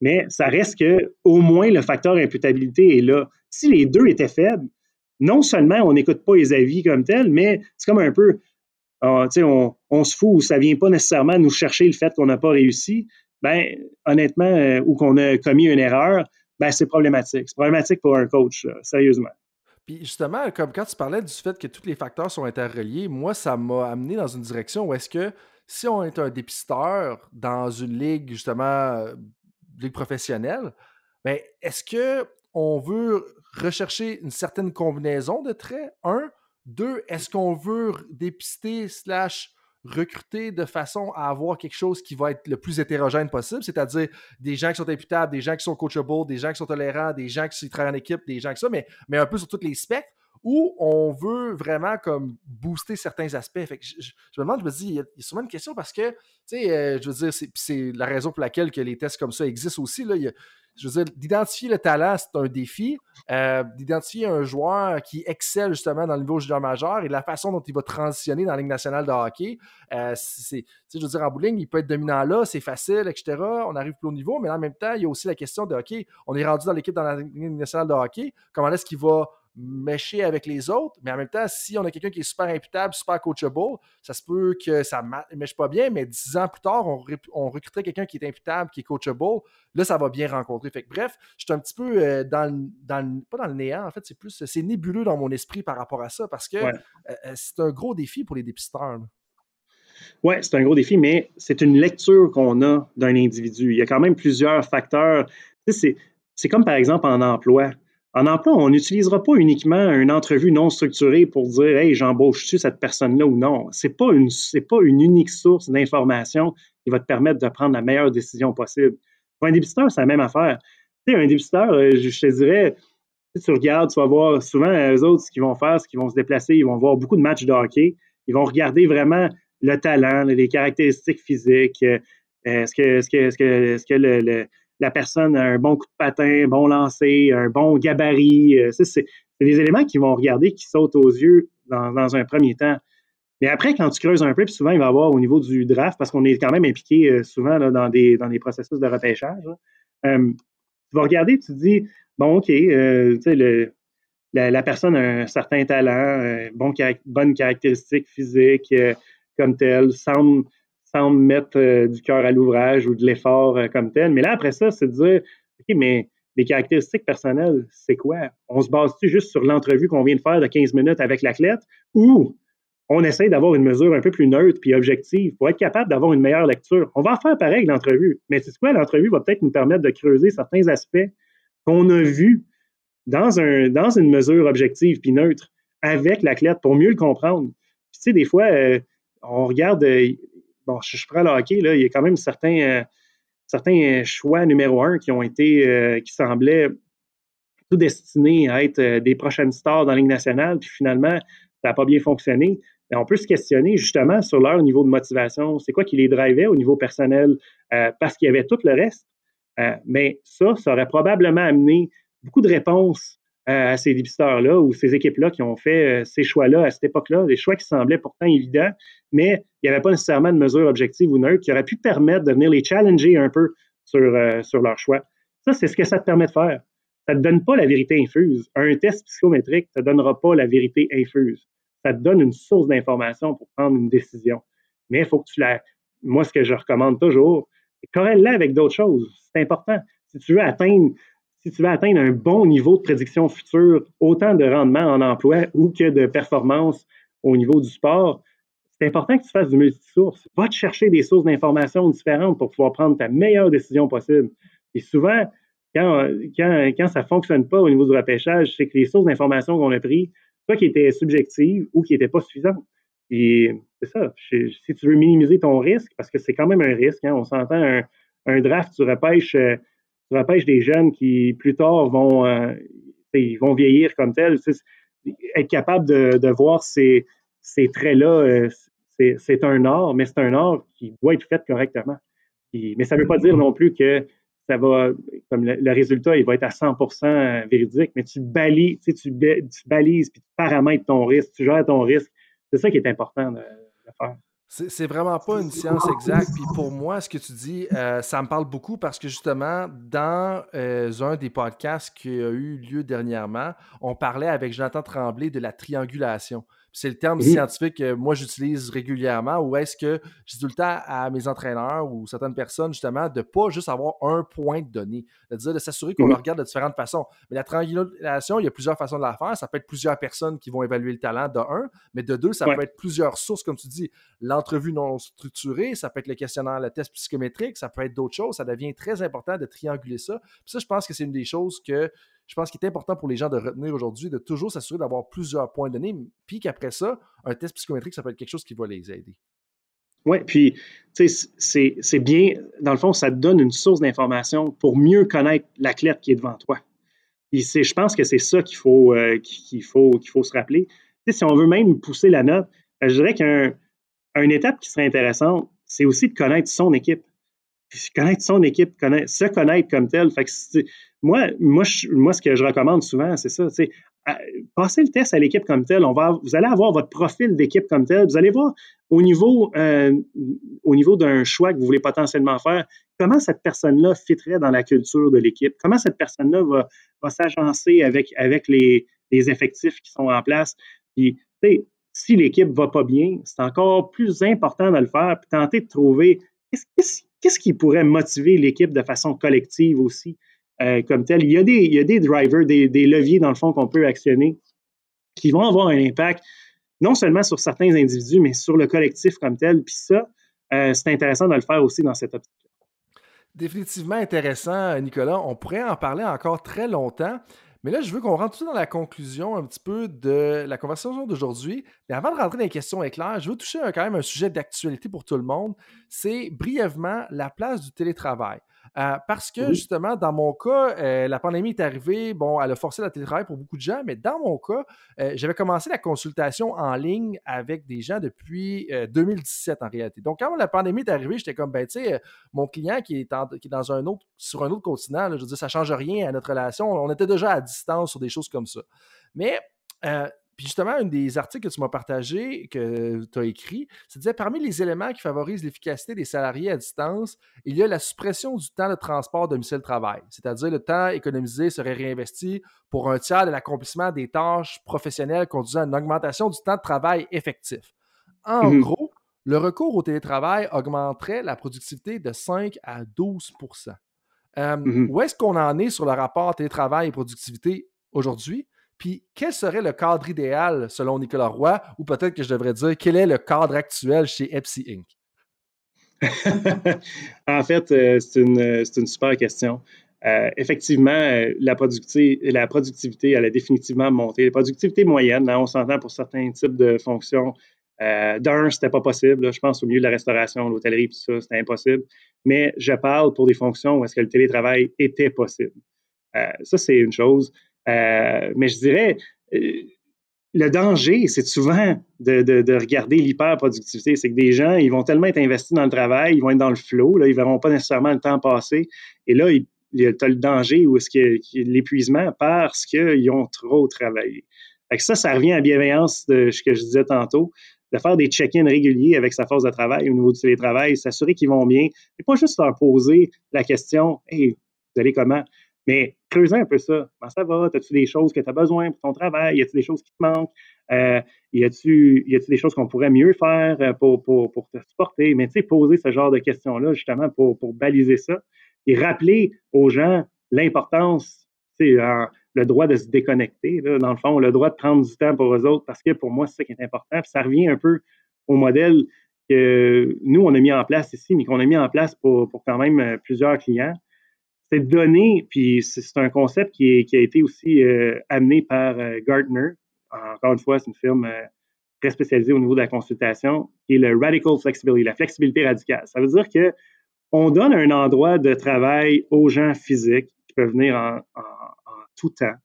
Mais ça reste que, au moins, le facteur imputabilité est là. Si les deux étaient faibles, non seulement on n'écoute pas les avis comme tels, mais c'est comme un peu, ah, on, on, se fout, ça ne vient pas nécessairement nous chercher le fait qu'on n'a pas réussi. Ben, honnêtement, euh, ou qu'on a commis une erreur, ben, c'est problématique. C'est problématique pour un coach, sérieusement. Puis justement, comme quand tu parlais du fait que tous les facteurs sont interreliés, moi, ça m'a amené dans une direction où est-ce que si on est un dépisteur dans une ligue, justement, euh, ligue professionnelle, ben, est-ce que on veut rechercher une certaine combinaison de traits? Un. Deux, est-ce qu'on veut dépister slash recruter de façon à avoir quelque chose qui va être le plus hétérogène possible, c'est-à-dire des gens qui sont imputables, des gens qui sont coachables, des gens qui sont tolérants, des gens qui travaillent en équipe, des gens qui ça, mais, mais un peu sur tous les spectres, où on veut vraiment comme booster certains aspects. Fait je, me demande, je me dis, il y, a, souvent une question parce que, tu sais, euh, je veux dire, c'est la raison pour laquelle que les tests comme ça existent aussi. Là. Il je veux dire, d'identifier le talent, c'est un défi. Euh, d'identifier un joueur qui excelle justement dans le niveau junior majeur et la façon dont il va transitionner dans la Ligue nationale de hockey, euh, c'est, je veux dire, en bowling, il peut être dominant là, c'est facile, etc. On arrive plus au niveau, mais en même temps, il y a aussi la question de, OK, on est rendu dans l'équipe dans la Ligue nationale de hockey, comment est-ce qu'il va mécher avec les autres, mais en même temps, si on a quelqu'un qui est super imputable, super coachable, ça se peut que ça ne mèche pas bien, mais dix ans plus tard, on, on recruterait quelqu'un qui est imputable, qui est coachable, là, ça va bien rencontrer. Fait bref, je suis un petit peu euh, dans, dans, pas dans le néant, en fait, c'est plus, c'est nébuleux dans mon esprit par rapport à ça, parce que euh, euh, c'est un gros défi pour les dépisteurs. Oui, c'est un gros défi, mais c'est une lecture qu'on a d'un individu. Il y a quand même plusieurs facteurs c'est comme par exemple en emploi. En emploi, on n'utilisera pas uniquement une entrevue non structurée pour dire Hey, j'embauche-tu cette personne-là ou non. Ce n'est pas, une, pas unique source d'information qui va te permettre de prendre la meilleure décision possible. Pour un débiteur, c'est la même affaire. Tu sais, un débiteur, euh, je te dirais, si tu regardes, tu vas voir souvent eux autres ce qu'ils vont faire, ce qu'ils vont se déplacer, ils vont voir beaucoup de matchs de hockey. Ils vont regarder vraiment le talent, les caractéristiques physiques. Euh, est-ce que le la personne a un bon coup de patin, un bon lancer, un bon gabarit. Euh, c'est des éléments qui vont regarder, qui sautent aux yeux dans, un premier temps. Mais après, quand tu creuses un peu, puis souvent, il va y avoir au niveau du draft, parce qu'on est quand même impliqué euh, souvent dans, des, processus de repêchage, euh, tu vas regarder, tu te dis, bon, OK, la, personne a un certain talent, bon, bonne caractéristique physique comme telle, semble sans mettre euh, du cœur à l'ouvrage ou de l'effort euh, comme tel. Mais là, après ça, c'est de dire, OK, mais les caractéristiques personnelles, c'est quoi? On se base-tu juste sur l'entrevue qu'on vient de faire de 15 minutes avec l'athlète ou on essaie d'avoir une mesure un peu plus neutre puis objective pour être capable d'avoir une meilleure lecture? On va faire pareil l'entrevue, mais c'est quoi? L'entrevue va peut-être nous permettre de creuser certains aspects qu'on a vus dans, un, dans une mesure objective puis neutre avec l'athlète pour mieux le comprendre. tu sais, des fois, euh, on regarde, bon, je, prends le hockey, il y a quand même certains, euh, certains choix numéro un qui ont été, euh, qui semblaient tout destinés à être euh, des prochaines stars dans la Ligue nationale, puis finalement, ça n'a pas bien fonctionné. on peut se questionner justement sur leur niveau de motivation. C'est quoi qui les drivait au niveau personnel? parce qu'il y avait tout le reste. mais ça, ça aurait probablement amené beaucoup de réponses à ces dépisteurs-là ou ces équipes-là qui ont fait euh, ces choix-là à cette époque-là, des choix qui semblaient pourtant évidents, mais il n'y avait pas nécessairement de mesure objective ou neutre qui aurait pu permettre de venir les challenger un peu sur, euh, sur leur choix. Ça, c'est ce que ça te permet de faire. Ça ne te donne pas la vérité infuse. Un test psychométrique ne te donnera pas la vérité infuse. Ça te donne une source d'information pour prendre une décision. Mais il faut que tu la. Moi, ce que je recommande toujours, corrèle-la avec d'autres choses. C'est important. Si tu veux atteindre si tu veux atteindre un bon niveau de prédiction future, autant de rendement en emploi ou que de performance au niveau du sport, c'est important que tu fasses du multisource. Va te chercher des sources d'informations différentes pour pouvoir prendre ta meilleure décision possible. Et souvent, quand, quand, ça ne fonctionne pas au niveau du repêchage, c'est que les sources d'informations qu'on a prises, soit qui étaient subjectives ou qui n'étaient pas suffisantes. Et c'est ça. Si tu veux minimiser ton risque, parce que c'est quand même un risque, hein, on s'entend un, un, draft, tu repêches euh, tu repêches des jeunes qui, plus tard, vont, euh, ils vont vieillir comme tels. Être capable de, voir ces, ces traits-là, euh, c'est un art, mais c'est un art qui doit être fait correctement. mais ça ne veut pas dire non plus que ça va, comme le, résultat, il va être à 100% véridique, mais tu balises, tu, tu balises, puis tu paramètres ton risque, tu gères ton risque. C'est ça qui est important de faire. C'est vraiment pas une science exacte. Puis pour moi, ce que tu dis, euh, ça me parle beaucoup parce que justement, dans euh, un des podcasts qui a eu lieu dernièrement, on parlait avec Jonathan Tremblay de la triangulation. C'est le terme scientifique que moi j'utilise régulièrement ou est-ce que je dis tout le temps à mes entraîneurs ou certaines personnes justement de pas juste avoir un point de données, de dire de s'assurer qu'on le regarde de différentes façons. Mais la triangulation, il y a plusieurs façons de la faire. Ça peut être plusieurs personnes qui vont évaluer le talent de un, mais de deux, ça peut être plusieurs sources, comme tu dis, l'entrevue non structurée, ça peut être le questionnaire, le test psychométrique, ça peut être d'autres choses. Ça devient très important de trianguler ça. Puis ça, je pense que c'est une des choses que je pense qu'il est important pour les gens de retenir aujourd'hui, de toujours s'assurer d'avoir plusieurs points donnés, puis qu'après ça, un test psychométrique, ça peut être quelque chose qui va les aider. Oui, puis c'est bien, dans le fond, ça te donne une source d'information pour mieux connaître l'athlète qui est devant toi. Je pense que c'est ça qu'il faut, euh, faut, faut se rappeler. si on veut même pousser la note, je dirais qu'une étape qui serait intéressante, c'est aussi de connaître son équipe connaître son équipe, connaître, se connaître comme tel. Fait que moi, moi, moi, ce que je recommande souvent, c'est ça, c'est passer le test à l'équipe comme tel. On va, vous allez avoir votre profil d'équipe comme tel. Vous allez voir au niveau, euh, au niveau d'un choix que vous voulez potentiellement faire, comment cette personne-là fitterait dans la culture de l'équipe, comment cette personne-là va, va s'agencer avec, avec les, effectifs qui sont en place? Puis, si l'équipe va pas bien, c'est encore plus important de le faire, puis tenter de trouver qu'est-ce qui pourrait motiver l'équipe de façon collective aussi, euh, comme tel? Il y, a des, il y a des drivers, des, leviers, dans le fond, qu'on peut actionner qui vont avoir un impact non seulement sur certains individus, mais sur le collectif comme tel. Puis ça, euh, c'est intéressant de le faire aussi dans cette optique. Définitivement intéressant, Nicolas. On pourrait en parler encore très longtemps. Mais là, je veux qu'on rentre tout dans la conclusion un petit peu de la conversation d'aujourd'hui. Mais avant de rentrer dans les questions éclairs, je veux toucher quand même un sujet d'actualité pour tout le monde. C'est brièvement la place du télétravail. Euh, parce que justement, dans mon cas, euh, la pandémie est arrivée, bon, elle a forcé la télétravail pour beaucoup de gens, mais dans mon cas, euh, j'avais commencé la consultation en ligne avec des gens depuis 2017 en réalité. Donc, quand la pandémie est arrivée, j'étais comme, ben, tu sais, mon client qui est, dans un autre, sur un autre continent, je veux dire, ça ne change rien à notre relation. On était déjà à distance sur des choses comme ça. Mais puis justement, un des articles que tu m'as partagé, que tu as écrit, ça disait parmi les éléments qui favorisent l'efficacité des salariés à distance, il y a la suppression du temps de transport domicile-travail, c'est-à-dire le temps économisé serait réinvesti pour un tiers de l'accomplissement des tâches professionnelles conduisant à une augmentation du temps de travail effectif. En mmh gros, le recours au télétravail augmenterait la productivité de 5 à 12% mmh Où est-ce qu'on en est sur le rapport télétravail et productivité aujourd'hui? Puis, quel serait le cadre idéal selon Nicolas Roy, ou peut-être que je devrais dire, quel est le cadre actuel chez Epsi Inc?? en fait, euh, c'est une, super question. Euh, effectivement, euh, la, productivité, la productivité, elle a définitivement monté. La productivité moyenne, là, on s'entend pour certains types de fonctions. D'un, c'était pas possible. je pense au milieu de la restauration, l'hôtellerie, tout ça, c'était impossible. Mais je parle pour des fonctions où est-ce que le télétravail était possible. ça, c'est une chose. Euh, mais je dirais, euh, le danger, c'est souvent de, regarder l'hyper-productivité. C'est que des gens, ils vont tellement être investis dans le travail, ils vont être dans le flow, là, ils ne verront pas nécessairement le temps passer. Et là, il, y a le danger ou est-ce que, l'épuisement parce qu'ils ont trop travaillé. ça, ça revient à la bienveillance de ce que je disais tantôt, de faire des check-ins réguliers avec sa force de travail au niveau du télétravail, s'assurer qu'ils vont bien, et pas juste leur poser la question Hey, vous allez comment? Mais creuser un peu ça. Comment ça va? As-tu des choses que tu as besoin pour ton travail? Y a-t-il des choses qui te manquent? Euh, y a-t-il des choses qu'on pourrait mieux faire euh, pour, pour, te supporter? Mais tu sais, poser ce genre de questions-là, justement, pour, pour baliser ça et rappeler aux gens l'importance, le droit de se déconnecter, dans le fond, le droit de prendre du temps pour eux autres, parce que pour moi, c'est ça qui est important. Ça revient un peu au modèle que nous, on a mis en place ici, mais qu'on a mis en place pour, pour quand même euh, plusieurs clients c'est de donner, puis c'est un concept qui, a été aussi euh, amené par euh, Gartner. Encore une fois, c'est une firme euh, très spécialisée au niveau de la consultation, et le Radical Flexibility, la flexibilité radicale. Ça veut dire que on donne un endroit de travail aux gens physiques qui peuvent venir en, tout temps.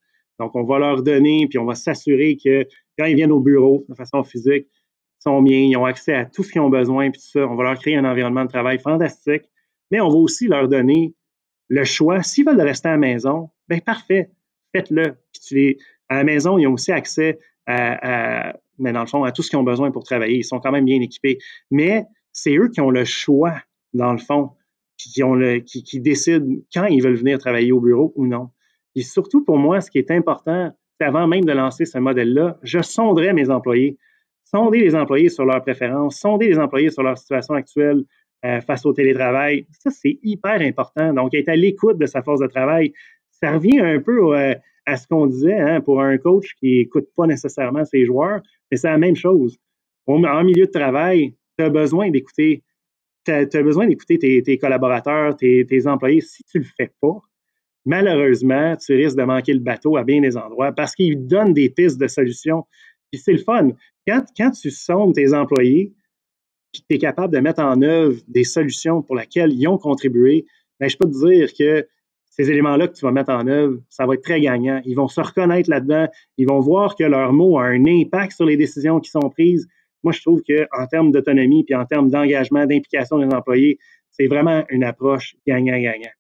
Donc, on va leur donner, puis on va s'assurer que quand ils viennent au bureau de façon physique, ils sont bien, ils ont accès à tout ce qu'ils ont besoin, puis tout ça. On va leur créer un environnement de travail fantastique, mais on va aussi leur donner le choix. S'ils veulent rester à la maison, bien parfait, faites-le. à la maison, ils ont aussi accès à, mais fond, à tout ce qu'ils ont besoin pour travailler. Ils sont quand même bien équipés. Mais c'est eux qui ont le choix, dans le fond, qui, décident quand ils veulent venir travailler au bureau ou non. Et surtout pour moi, ce qui est important, c'est avant même de lancer ce modèle-là, je sonderai mes employés. Sonder les employés sur leurs préférences, sonder les employés sur leur situation actuelle, euh, face au télétravail. Ça, c'est hyper important. Donc, être à l'écoute de sa force de travail, ça revient un peu euh, à ce qu'on disait hein, pour un coach qui n'écoute pas nécessairement ses joueurs, mais c'est la même chose. En milieu de travail, tu as besoin d'écouter besoin d'écouter tes, collaborateurs, tes, employés. Si tu ne le fais pas, malheureusement, tu risques de manquer le bateau à bien des endroits parce qu'ils donnent des pistes de solutions. Puis c'est le fun. Quand, quand tu sondes tes employés, puis tu es capable de mettre en œuvre des solutions pour lesquelles ils ont contribué, ben, je peux te dire que ces éléments-là que tu vas mettre en œuvre, ça va être très gagnant. Ils vont se reconnaître là-dedans. Ils vont voir que leur mot a un impact sur les décisions qui sont prises. Moi, je trouve qu'en termes d'autonomie puis en termes d'engagement, d'implication des employés, c'est vraiment une approche gagnant-gagnant.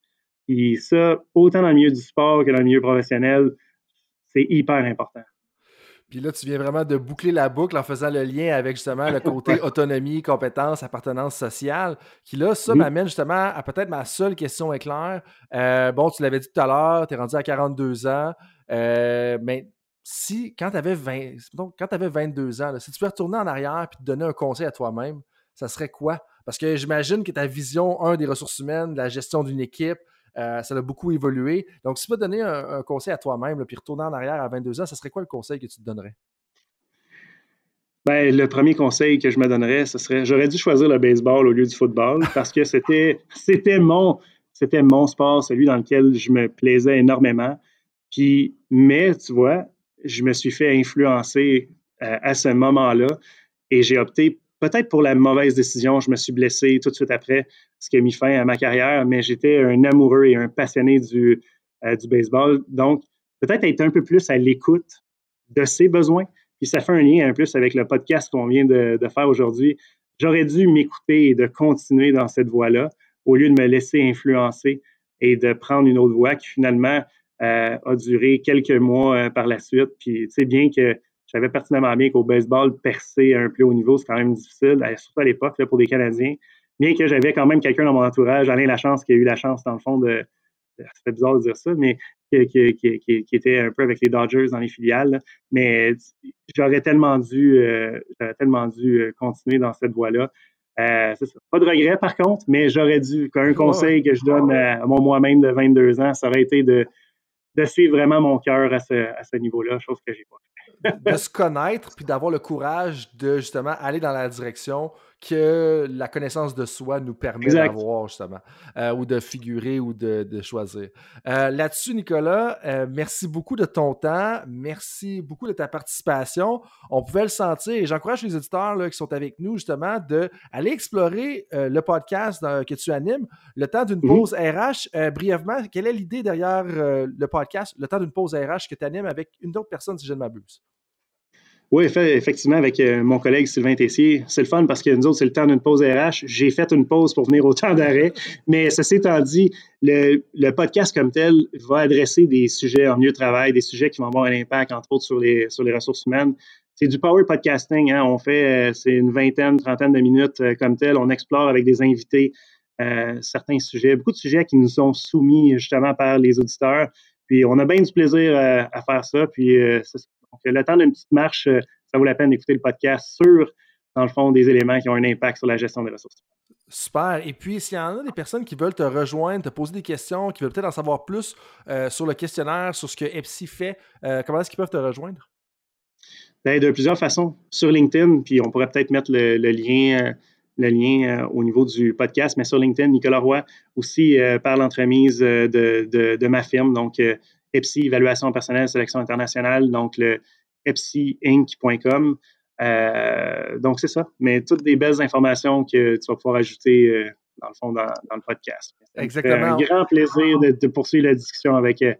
Et ça, autant dans le milieu du sport que dans le milieu professionnel, c'est hyper important. Puis là, tu viens vraiment de boucler la boucle en faisant le lien avec justement le côté autonomie, compétence, appartenance sociale, qui là, ça m'amène justement à peut-être ma seule question éclair. Euh, bon, tu l'avais dit tout à l'heure, tu es rendu à 42 ans, euh, mais si, quand tu avais, 20, quand avais 22 ans, si tu peux retourner en arrière et te donner un conseil à toi-même, ça serait quoi? Parce que j'imagine que ta vision, un, des ressources humaines, la gestion d'une équipe, euh, ça a beaucoup évolué. Donc, si tu peux donner un, conseil à toi-même, puis retourner en arrière à 22 ans, ce serait quoi le conseil que tu te donnerais? Ben, le premier conseil que je me donnerais, ce serait j'aurais dû choisir le baseball au lieu du football parce que c'était c'était mon c'était mon sport, celui dans lequel je me plaisais énormément. Puis, mais tu vois, je me suis fait influencer euh, à ce moment-là et j'ai opté peut-être pour la mauvaise décision. Je me suis blessé tout de suite après, ce qui a mis fin à ma carrière, mais j'étais un amoureux et un passionné du, euh, du baseball. Donc, peut-être être un peu plus à l'écoute de ses besoins. Puis ça fait un lien un plus avec le podcast qu'on vient de, de faire aujourd'hui. J'aurais dû m'écouter et de continuer dans cette voie-là au lieu de me laisser influencer et de prendre une autre voie qui finalement euh, a duré quelques mois euh, par la suite. Puis, tu sais, bien que je savais pertinemment bien qu'au baseball, percer à un plus haut niveau, c'est quand même difficile, euh, surtout à l'époque pour des Canadiens. Bien que j'avais quand même quelqu'un dans mon entourage, Alain Lachance, qui a eu la chance, dans le fond, de. C'est bizarre de dire ça, mais qui, qui, qui, était un peu avec les Dodgers dans les filiales. Mais j'aurais tellement dû, j'aurais tellement dû continuer dans cette voie-là. Euh, pas de regret par contre, mais j'aurais dû, qu'un conseil que je donne à, mon moi-même de 22 ans, ça aurait été de, de suivre vraiment mon cœur à ce, à ce niveau-là, chose que j'ai pas fait. De se connaître, puis d'avoir le courage de justement aller dans la direction que la connaissance de soi nous permet d'avoir, justement, euh, ou de figurer ou de, choisir. Euh, là-dessus, Nicolas, euh, merci beaucoup de ton temps. Merci beaucoup de ta participation. On pouvait le sentir et j'encourage les auditeurs là, qui sont avec nous, justement, d'aller explorer le podcast que tu animes, le temps d'une mhm. pause RH. brièvement, quelle est l'idée derrière le podcast, le temps d'une pause RH que tu animes avec une autre personne, si je ne m'abuse? Oui, effectivement, avec euh, mon collègue Sylvain Tessier. C'est le fun parce que nous autres, c'est le temps d'une pause RH. J'ai fait une pause pour venir au temps d'arrêt. Mais ceci étant dit, le, podcast comme tel va adresser des sujets en mieux travail, des sujets qui vont avoir un impact, entre autres, sur les, sur les ressources humaines. C'est du power podcasting. Hein. On fait, euh, c'est une vingtaine, trentaine de minutes euh, comme tel. On explore avec des invités certains sujets, beaucoup de sujets qui nous sont soumis justement par les auditeurs. Puis on a bien du plaisir à faire ça. Puis donc, le temps d'une petite marche, euh, ça vaut la peine d'écouter le podcast sur, dans le fond, des éléments qui ont un impact sur la gestion des ressources. Super. Et puis, s'il y en a des personnes qui veulent te rejoindre, te poser des questions, qui veulent peut-être en savoir plus euh, sur le questionnaire, sur ce que EPSI fait, euh, comment est-ce qu'ils peuvent te rejoindre? Bien, de plusieurs façons. Sur LinkedIn, puis on pourrait peut-être mettre le, lien, le lien au niveau du podcast, mais sur LinkedIn, Nicolas Roy, aussi par l'entremise de, de, ma firme, donc EPSI, évaluation personnelle, sélection internationale, donc le epsiinc.com. Euh, donc, c'est ça. Mais toutes des belles informations que tu vas pouvoir ajouter, euh, dans le fond, dans, le podcast. Exactement. un grand plaisir de, poursuivre la discussion avec, euh,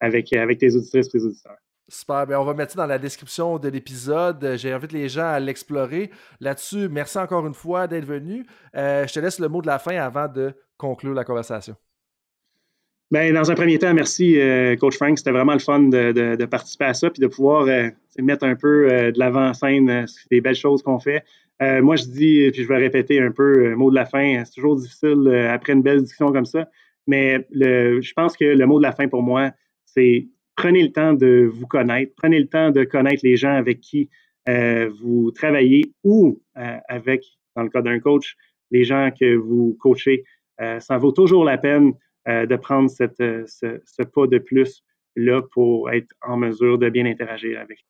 avec, avec tes auditrices et tes auditeurs. Super. Bien, on va mettre ça dans la description de l'épisode. J'invite les gens à l'explorer. Là-dessus, merci encore une fois d'être venu. je te laisse le mot de la fin avant de conclure la conversation. Bien, dans un premier temps, merci, euh, Coach Frank. C'était vraiment le fun de, participer à ça puis de pouvoir euh, mettre un peu euh, de l'avant-scène des belles choses qu'on fait. moi, je dis, puis je vais répéter un peu, mot de la fin, c'est toujours difficile après une belle discussion comme ça, mais le, je pense que le mot de la fin pour moi, c'est prenez le temps de vous connaître, prenez le temps de connaître les gens avec qui vous travaillez ou avec, dans le cas d'un coach, les gens que vous coachez. ça vaut toujours la peine de prendre cette, euh, ce, pas de plus là pour être en mesure de bien interagir avec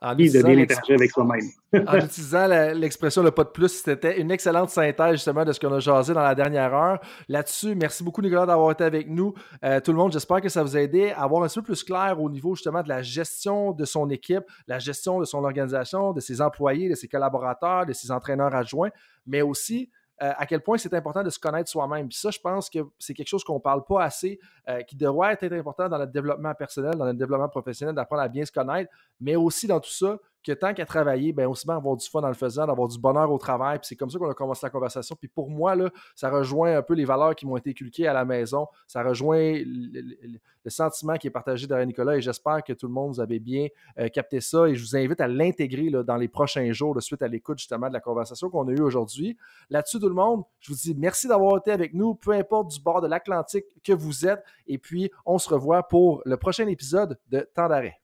en de bien interagir avec soi-même. en utilisant l'expression le pas de plus, c'était une excellente synthèse justement de ce qu'on a jasé dans la dernière heure. Là-dessus, merci beaucoup Nicolas d'avoir été avec nous. Euh, tout le monde, j'espère que ça vous a aidé à avoir un peu plus clair au niveau justement de la gestion de son équipe, la gestion de son organisation, de ses employés, de ses collaborateurs, de ses entraîneurs adjoints, mais aussi euh, à quel point c'est important de se connaître soi-même. Ça, je pense que c'est quelque chose qu'on ne parle pas assez, euh, qui devrait être important dans notre développement personnel, dans notre développement professionnel, d'apprendre à bien se connaître, mais aussi dans tout ça, que tant qu'à travailler, bien aussi bien avoir du fun dans le faisant, d'avoir du bonheur au travail. Puis c'est comme ça qu'on a commencé la conversation. Puis pour moi, là, ça rejoint un peu les valeurs qui m'ont été inculquées à la maison. Ça rejoint le, sentiment qui est partagé derrière Nicolas. Et j'espère que tout le monde vous avez bien euh, capté ça. Et je vous invite à l'intégrer dans les prochains jours de suite à l'écoute justement de la conversation qu'on a eue aujourd'hui. Là-dessus, tout le monde, je vous dis merci d'avoir été avec nous, peu importe du bord de l'Atlantique que vous êtes. Et puis, on se revoit pour le prochain épisode de Temps d'arrêt.